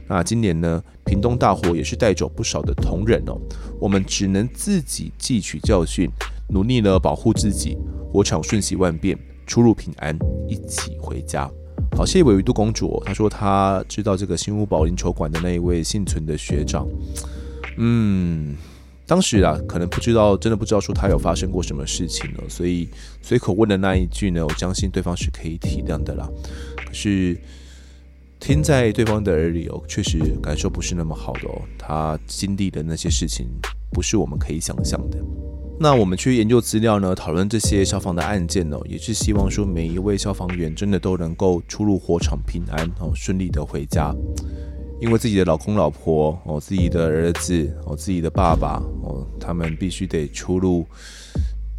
那今年呢，屏东大火也是带走不少的同仁哦，我们只能自己汲取教训，努力呢保护自己，火场瞬息万变，出入平安，一起回家。好，谢谢鮪鱼肚公主，她说她知道这个新屋保龄球馆的那一位幸存的学长，嗯，当时啊可能不知道，真的不知道说他有发生过什么事情了，所以随口问的那一句呢，我相信对方是可以体谅的啦，可是。听在对方的耳里哦，确实感受不是那么好的哦。他经历的那些事情，不是我们可以想象的。那我们去研究资料呢，讨论这些消防的案件哦，也是希望说每一位消防员真的都能够出入火场平安哦，顺利的回家。因为自己的老公老婆哦，自己的儿子哦，自己的爸爸哦，他们必须得出入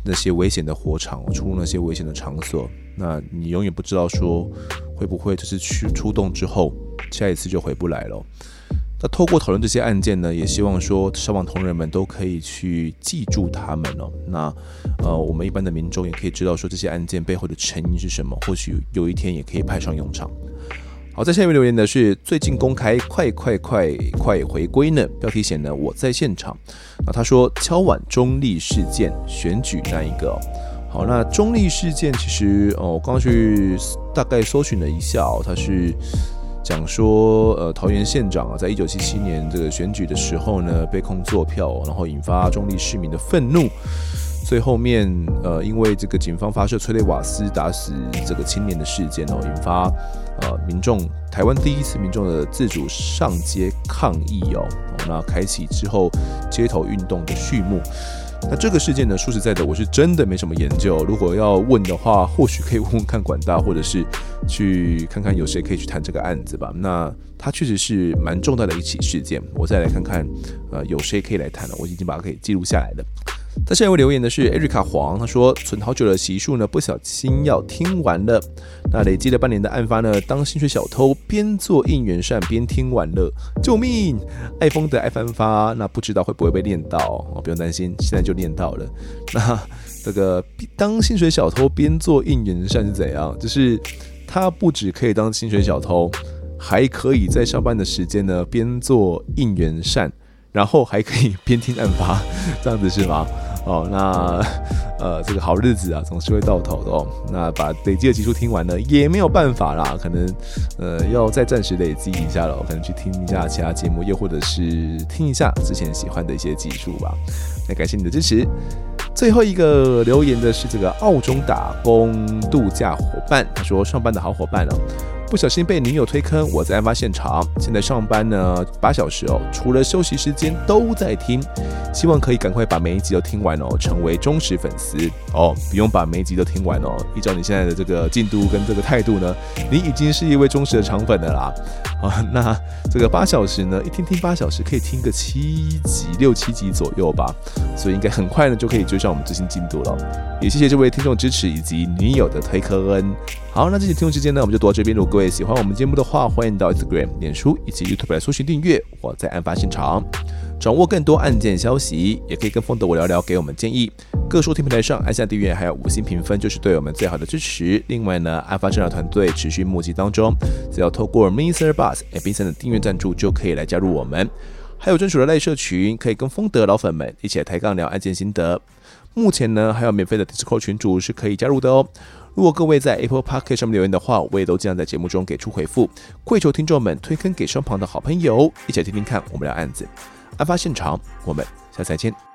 那些危险的火场，出入那些危险的场所。那你永远不知道说会不会就是去出动之后，下一次就回不来了。那透过讨论这些案件呢，也希望说消防同仁们都可以去记住他们哦。那呃，我们一般的民众也可以知道说这些案件背后的成因是什么，或许有一天也可以派上用场。好，在下面留言的是最近公开快快快快回归呢，标题写呢我在现场。那他说敲碗中立事件选举那一个。好，那中立事件其实哦，我刚刚去大概搜寻了一下哦，他是讲说，呃，桃园县长啊，在一九七七年这个选举的时候呢，被控作票，然后引发中立市民的愤怒，最后面呃，因为这个警方发射催泪瓦斯打死这个青年的事件哦，引发呃民众台湾第一次民众的自主上街抗议哦，那开启之后街头运动的序幕。那这个事件呢，说实在的，我是真的没什么研究。如果要问的话，或许可以问问看管大，或者是去看看有谁可以去谈这个案子吧。那它确实是蛮重大的一起事件，我再来看看，呃，有谁可以来谈了。我已经把它给记录下来了。在下一位留言的是艾瑞卡黄，他说存好久的习数呢，不小心要听完了。那累积了半年的案发呢，当薪水小偷边做应援扇边听完了，救命！爱疯的爱翻发，那不知道会不会被念到哦？不用担心，现在就念到了。那这个当薪水小偷边做应援扇是怎样？就是他不只可以当薪水小偷，还可以在上班的时间呢边做应援扇。然后还可以 边听案发，这样子是吗？哦，那 呃，这个好日子啊，总是会到头的哦。那把累积的集数听完了，也没有办法啦，可能呃要再暂时累积一下了，可能去听一下其他节目，又或者是听一下之前喜欢的一些集数吧。那感谢你的支持。最后一个留言的是这个澳中打工度假伙伴，他说上班的好伙伴哦。不小心被女友推坑，我在案发现场。现在上班呢，八小时哦，除了休息时间都在听。希望可以赶快把每一集都听完哦，成为忠实粉丝哦。不用把每一集都听完哦，依照你现在的这个进度跟这个态度呢，你已经是一位忠实的肠粉了啦。啊，那这个八小时呢，一天听八小时，可以听个七集、六七集左右吧。所以应该很快呢就可以追上我们最新进度了。也谢谢这位听众支持以及女友的推坑恩。好，那这期听众时间呢，我们就读到这边。如果各位喜欢我们节目的话，欢迎到 Instagram、脸书以及 YouTube 来搜寻订阅。我在案发现场，掌握更多案件消息，也可以跟丰德我聊聊，给我们建议。各收听平台上按下订阅，还有五星评分，就是对我们最好的支持。另外呢，案发侦查团队持续募集当中，只要透过 Mr. Bus MB3 的订阅赞助，就可以来加入我们。还有专属的赖社群，可以跟丰德老粉们一起来抬杠聊案件心得。目前呢，还有免费的 Discord 群组是可以加入的哦。如果各位在 Apple Podcast 上面留言的话，我也都尽量在节目中给出回复。跪求听众们推坑给身旁的好朋友，一起来听听看我们聊案子。案发现场，我们下次再见。